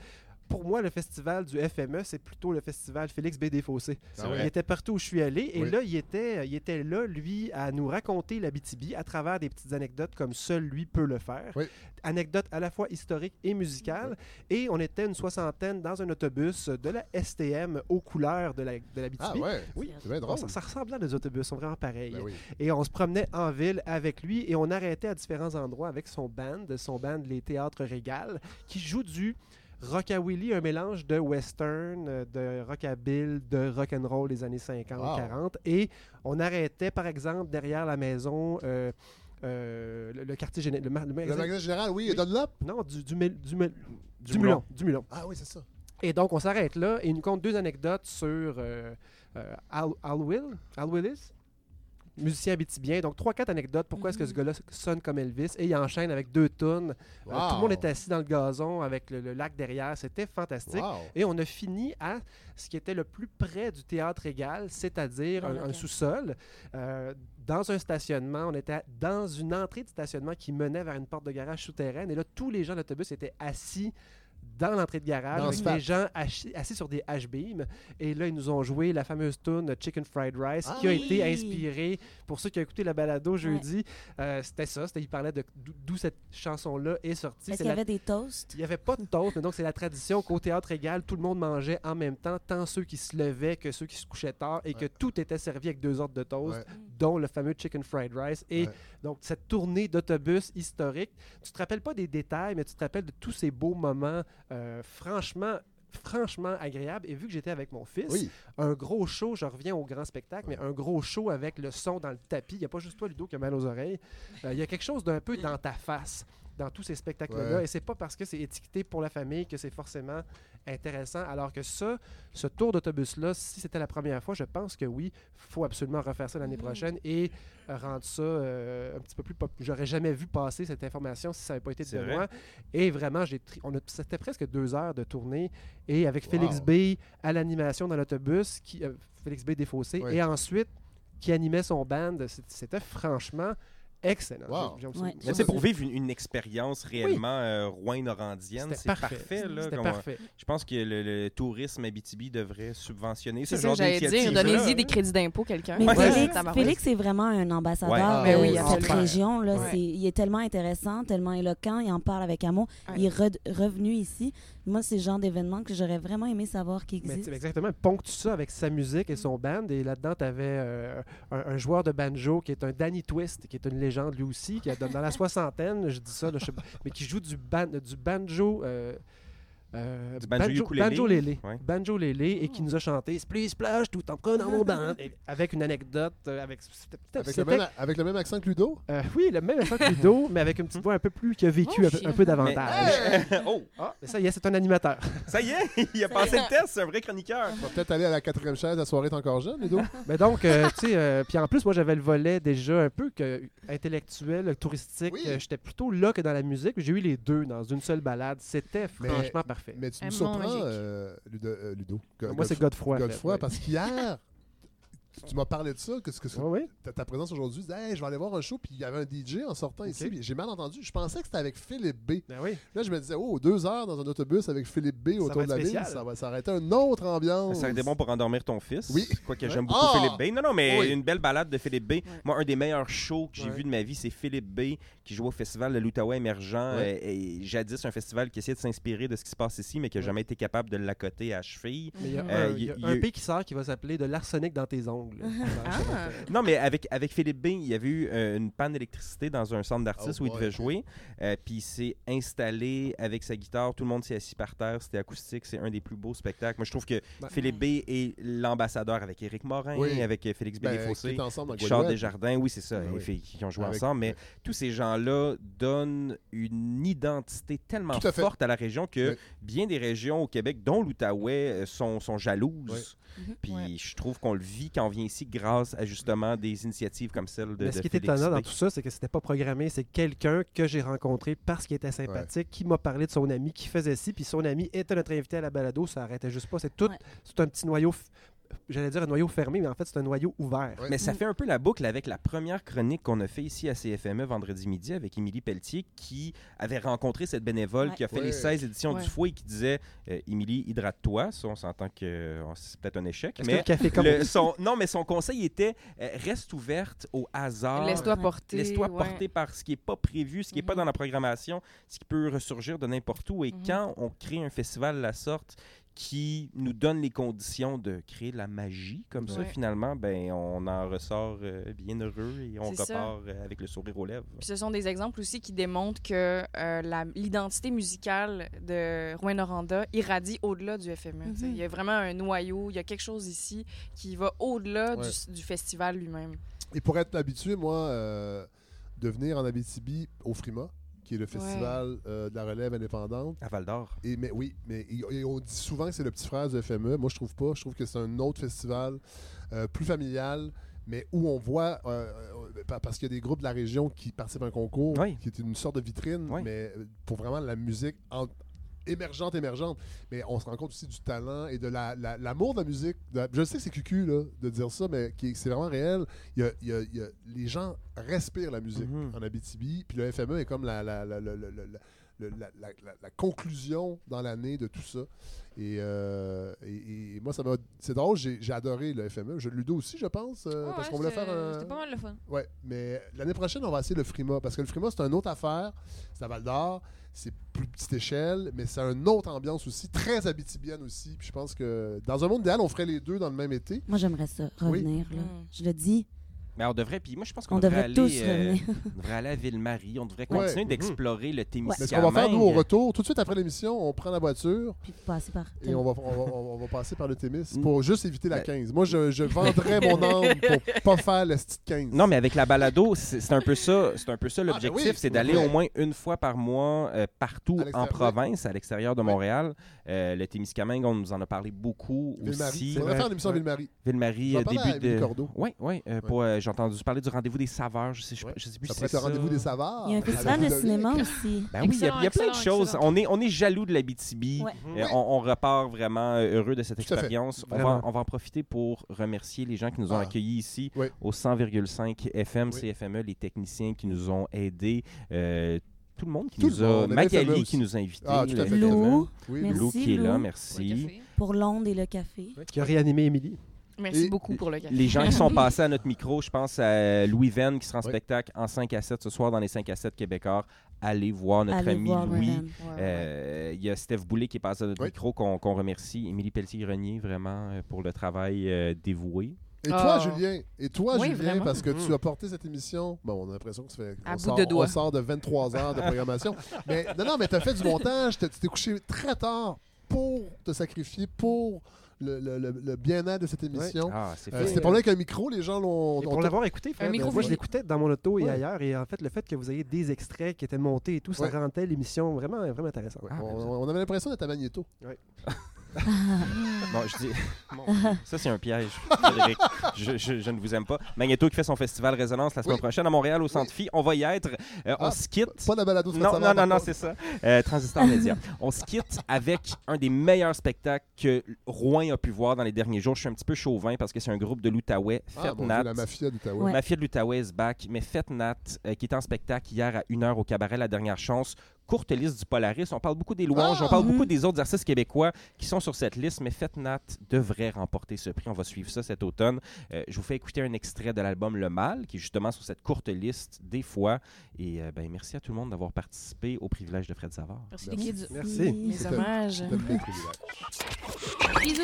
pour moi, le festival du FME, c'est plutôt le festival Félix B. Desfossés. Vrai. Il était partout où je suis allé. Et Oui. là, il était, il était là, lui, à nous raconter la BTB à travers des petites anecdotes comme seul lui peut le faire. Oui. Anecdotes à la fois historiques et musicales. Et on était une soixantaine dans un autobus de la STM aux couleurs de la, de la BTB. Ah ouais, Oui. c'est bien drôle. Ça, ça ressemble à des autobus, sont vraiment pareils. Ben. Et on se promenait en ville avec lui et on arrêtait à différents endroits avec son band, son band Les Théâtres Régal, qui joue du rockabilly, un mélange de western, euh, de rockabilly, de rock'n'roll des années 50, Wow. 40. Et on arrêtait, par exemple, derrière la maison. euh, euh, le, le quartier général. Le, ma- le Le magasin- général, oui, Oui. Dunlop. Non, du, du, du, Du du Moulon. Moulon. Du Moulon. Ah oui, c'est ça. Et donc, on s'arrête là et il nous compte deux anecdotes sur euh, Al, Al Will, Al Willis, musicien habitibien. Donc, trois, quatre anecdotes. Pourquoi est-ce que ce gars-là sonne comme Elvis? Et il enchaîne avec deux tonnes. Euh, tout le monde était assis dans le gazon avec le, le lac derrière. C'était fantastique. Wow. Et on a fini à ce qui était le plus près du théâtre égal, c'est-à-dire un, sous-sol. euh, dans un stationnement, on était dans une entrée de stationnement qui menait vers une porte de garage souterraine. Et là, tous les gens de l'autobus étaient assis dans l'entrée de garage, Dans avec les gens assis, sur des H-beams. Et là, ils nous ont joué la fameuse tune Chicken Fried Rice, Ah qui a oui! été inspirée, pour ceux qui ont écouté la balado jeudi, euh, c'était ça. C'était, ils parlaient de d'où cette chanson-là est sortie. Est-ce qu'il y la- avait des toasts? il n'y avait pas de toast, mais donc c'est la tradition qu'au théâtre égal, tout le monde mangeait en même temps, tant ceux qui se levaient que ceux qui se couchaient tard, et que Ouais. tout était servi avec deux ordres de toast, Ouais. dont le fameux chicken fried rice. Et Ouais. donc cette tournée d'autobus historique, tu te rappelles pas des détails, mais tu te rappelles de tous ces beaux moments, franchement franchement agréable. Et vu que j'étais avec mon fils Oui. un gros show je reviens au grand spectacle mais un gros show avec le son dans le tapis. Il n'y a pas juste toi Ludo qui a mal aux oreilles. Euh, il y a quelque chose d'un peu dans ta face dans tous ces spectacles-là. Ouais. Et c'est pas parce que c'est étiqueté pour la famille que c'est forcément intéressant. Alors que ça, ce tour d'autobus-là, si c'était la première fois, je pense que oui, faut absolument refaire ça l'année prochaine et rendre ça euh, un petit peu plus pop. J'aurais jamais vu passer cette information si ça n'avait pas été de vrai. Benoît. Et vraiment, j'ai tri- on a c'était presque deux heures de tournée et avec Wow. Félix B à l'animation dans l'autobus, qui euh, Félix B défaussé, et ensuite qui animait son band. C'était franchement excellent. Wow. J'ai- j'ai- Ouais. Mais tu sais, pour vivre une, une expérience réellement euh, rouyn-norandienne, C'était c'est parfait. parfait. là, C'était comme, parfait. euh, je pense que le, le tourisme Abitibi devrait subventionner ce C'est ça genre que j'allais dire. d'initiative. Donnez-y des crédits d'impôt, quelqu'un. Mais Ouais, Félix, Tabarouette. Félix est vraiment un ambassadeur Ouais. De mais oui, cette région. Là, Ouais. C'est- Il est tellement intéressant, tellement éloquent, il en parle avec amour. Ouais. Il est re- revenu ici. Moi, c'est le genre d'événement que j'aurais vraiment aimé savoir Mais existe. tu- exactement, ponctue ça avec sa musique et son band. Et là-dedans, tu avais un, un joueur de banjo qui est un Danny Twist, qui est une légende lui aussi, qui a dans la soixantaine, je dis ça, mais qui joue du banjo. euh, euh, Du banjo banjo lélé, Ouais. banjo lélé et qui nous a chanté Splish Splash tout en prenant mon band Et avec une anecdote euh, avec c'était- Avec le, même, avec le même accent que Ludo? euh, oui le même accent que Ludo mais avec une petite voix un peu plus qui a vécu un, peu- un peu davantage oh, ah mais ça y est c'est un animateur ça y est, il a passé le test, c'est un vrai chroniqueur. On va peut-être aller à la quatrième chaise, la soirée est encore jeune, Ludo? Mais donc, euh, tu sais, euh, puis en plus, moi, j'avais le volet déjà un peu que, intellectuel, touristique. Oui. J'étais plutôt là que dans la musique. J'ai eu les deux dans une seule balade. C'était Mais- franchement parfait. Mais tu Un me moment surprends, magique. euh, Ludo. euh, Ludo. Go- Moi, c'est Godefroy- Godefroy. en fait, Godefroy, ouais. parce qu'hier, tu m'as parlé de ça, que, ce que ce- Ouais, oui. ta, ta présence aujourd'hui, Hey, je vais aller voir un show, puis il y avait un DJ en sortant ici, j'ai mal entendu. Je pensais que c'était avec Philippe B. Ben oui. Là, je me disais, oh, deux heures dans un autobus avec Philippe B Ça autour va de la ville, ça va, été une autre ambiance. Ça aurait été bon pour endormir ton fils. Oui. Quoique j'aime beaucoup Ah! Philippe B. Non, non, mais Oui. une belle balade de Philippe B. Moi, un des meilleurs shows que j'ai vu de ma vie, c'est Philippe B qui joue au festival de l'Outaouais émergent. Ouais. euh, et jadis, un festival qui essayait de s'inspirer de ce qui se passe ici, mais qui n'a jamais été capable de l'accoter à cheville. Mais il y a, Euh, un, il y a un qui sort qui va s'appeler de l'arsenic dans tes ongles. Ah. Non, mais avec, avec Philippe B, il y avait eu euh, une panne d'électricité dans un centre d'artistes Oh où il devait jouer. Euh, puis il s'est installé avec sa guitare. Tout le monde s'est assis par terre. C'était acoustique. C'est un des plus beaux spectacles. Moi, je trouve que Ben- Philippe B est l'ambassadeur avec Éric Morin, Oui. avec euh, Félix B. Ben, dans Charles. Desjardins, oui, c'est ça, Ben les oui. filles qui ont joué Avec- ensemble, mais tous ces gens-là donnent une identité tellement à forte à la région que Oui. bien des régions au Québec, dont l'Outaouais, sont, sont jalouses. Oui. Mhm. Puis je trouve qu'on le vit quand on vient ici grâce à justement des initiatives comme celle de, Mais ce de qui est Félix étonnant B. dans tout ça, c'est que c'était pas programmé. C'est quelqu'un que j'ai rencontré parce qu'il était sympathique, qui m'a parlé de son ami qui faisait ci, puis son ami était notre invité à la balado. Ça arrêtait juste pas. C'est tout, Ouais. c'est un petit noyau j'allais dire un noyau fermé, mais en fait, c'est un noyau ouvert. Mais ça fait un peu la boucle avec la première chronique qu'on a fait ici à CFME vendredi midi avec Émilie Pelletier qui avait rencontré cette bénévole Ouais. qui a fait Ouais. les 16 éditions Ouais. du Fouet et qui disait euh, Émilie, hydrate-toi. Ça, on s'entend que euh, c'est peut-être un échec. Mais le café comme le- son, non, mais son conseil était euh, reste ouverte au hasard. Laisse-toi porter. Laisse-toi ouais. porter par ce qui n'est pas prévu, ce qui n'est pas Mhm. dans la programmation, ce qui peut ressurgir de n'importe où. Et Mhm. quand on crée un festival de la sorte qui nous donne les conditions de créer de la magie, comme ça, finalement, ben, on en ressort euh, bien heureux et on repart euh, avec le sourire aux lèvres. Puis ce sont des exemples aussi qui démontrent que euh, l'identité musicale de Rouen Noranda irradie au-delà du FME. Mhm. Il y a vraiment un noyau, il y a quelque chose ici qui va au-delà Ouais. du, du festival lui-même. Et pour être habitué, moi, euh, de venir en Abitibi au Frima, qui est le festival euh, de la relève indépendante. À Val d'Or. Et, mais oui, mais et- et on dit souvent que c'est le petit frère du FME. Moi, je trouve pas. Je trouve que c'est un autre festival euh, plus familial, mais où on voit, euh, pa- parce qu'il y a des groupes de la région qui participent à un concours, Oui. qui est une sorte de vitrine, Oui. mais pour vraiment la musique en- émergente, émergente. Mais on se rend compte aussi du talent et de la- la- l'amour de la musique. De- je sais que c'est cucu là, de dire ça, mais qui- c'est vraiment réel. Il y a- il y a- il y a- les gens respirent la musique Mhm. en Abitibi, puis le FME est comme la, la- la- la- la- la- le- la, la- la- la conclusion dans l'année de tout ça. Et, euh, et- et moi, ça m'a. C'est drôle, j'ai adoré le FME. Je, Ludo aussi, je pense, euh, Ouais, parce ouais, qu'on voulait c'était- faire un. C'était pas mal le fun. Ouais, mais l'année prochaine, on va essayer le Frima, parce que le Frima, c'est une autre affaire. C'est à Val d'Or, c'est plus petite échelle, mais c'est une autre ambiance aussi, très habitibienne aussi. Puis je pense que dans un monde idéal, on ferait les deux dans le même été. Moi, j'aimerais ça, Oui. revenir. Là. Mm. Je le dis. Mais on devrait, puis moi je pense qu'on On devrait, devrait aller, tous euh, revenir. on devrait aller à Ville-Marie, on devrait Ouais. continuer Mhm. d'explorer le Mais ce Témiscamingue. qu'on va faire, nous, au retour, tout de suite après l'émission, on prend la voiture Puis passer par. et on va, on va, on va passer par le Témis Mm. pour juste éviter la Ben- 15. Moi, je, je vendrais mon âme pour pas faire la petite 15. Non, mais avec la balado, c'est c'est un peu ça, c'est un peu ça l'objectif, ben oui, c'est d'aller ouais. au moins une fois par mois euh, partout en province, à l'extérieur de Ouais. Montréal. Euh, le Témiscamingue, on nous en a parlé beaucoup Ville-Marie. aussi. On va Ouais. faire une émission à Ouais. Ville-Marie. Ville-Marie, euh, début de. Oui, oui. euh, pour, euh, J'ai entendu parler du rendez-vous des saveurs. Je sais, je, je sais plus Ça si c'est le rendez-vous ça. des savares. Il y a un festival de cinéma aussi. Ben oui, il y a, il y a plein de choses. excellent. On est, on est jaloux de l'Abitibi Ouais. et on, on repart vraiment euh, heureux de cette expérience. On va, Vraiment. on va en profiter pour remercier les gens qui nous ont Ah. accueillis ici Oui. au 100,5 FM, Oui. CFME, les techniciens qui nous ont aidés. euh, tout le monde qui Tout nous a. monde, Magali qui nous a invités. Ah. Lou, Oui, Lou qui est là, merci. pour l'onde et le café. Qui a réanimé Émilie. Merci Et- beaucoup pour le café. Les gens qui sont passés à notre micro, je pense à Louis Venn qui sera en Oui. spectacle en 5 à 7 ce soir dans les 5 à 7 québécois. Allez voir notre Allez ami voir Louis. Ouais. Euh, Il y a Steph Boulet qui est passé à notre Oui. micro, qu'on remercie. Émilie Pelletier-Grenier, vraiment, euh, pour le travail euh, dévoué. Et toi, Ah. Julien, et toi, Oui, Julien, vraiment. parce que tu Mhm. as porté cette émission. Bon, on a l'impression que ça fait. À on bout sort, de doigts. On sort de 23 heures de programmation. mais non, non, mais tu as fait du montage. t'as- Tu t'es couché très tard pour te sacrifier pour le, le- le- le bien-être de cette émission. Ah, c'est Euh, fait. C'était pas là avec un micro, les gens l'ont. Pour l'avoir écouté, Fred, micro euh, moi je l'écoutais dans mon auto et Ouais. ailleurs. Et en fait, le fait que vous ayez des extraits qui étaient montés et tout, ça Ouais. rendait l'émission vraiment, vraiment intéressante. On, on avait l'impression d'être à Magneto. Bon, je dis... Bon, ça, c'est un piège, Frédéric. Je, je- je ne vous aime pas. Magneto qui fait son festival Résonance la semaine Oui. prochaine à Montréal au Centre Phi. On va y être. Euh, on Ah, se quitte. Pas la balado de Non, non, non, non, c'est ça. Euh, Transistor Média. On se quitte avec un des meilleurs spectacles que Rouen a pu voir dans les derniers jours. Je suis un petit peu chauvin parce que c'est un groupe de l'Outaouais, Ah, bon la mafia d'Outaouais. Ouais. Mafia de l'Outaouais is back, mais Fête Nat, euh, qui est en spectacle hier à 1h au cabaret La Dernière Chance. Courte liste du Polaris. On parle beaucoup des louanges, Ah! on parle Mhm. beaucoup des autres artistes québécois qui sont sur cette liste, mais Fête Nat devrait remporter ce prix. On va suivre ça cet automne. Euh, je vous fais écouter un extrait de l'album Le Mal, qui est justement sur cette courte liste des fois. Et euh, ben, merci à tout le monde d'avoir participé au privilège de Fred Savard. Merci les kids. Merci. Mes hommages. Bisous.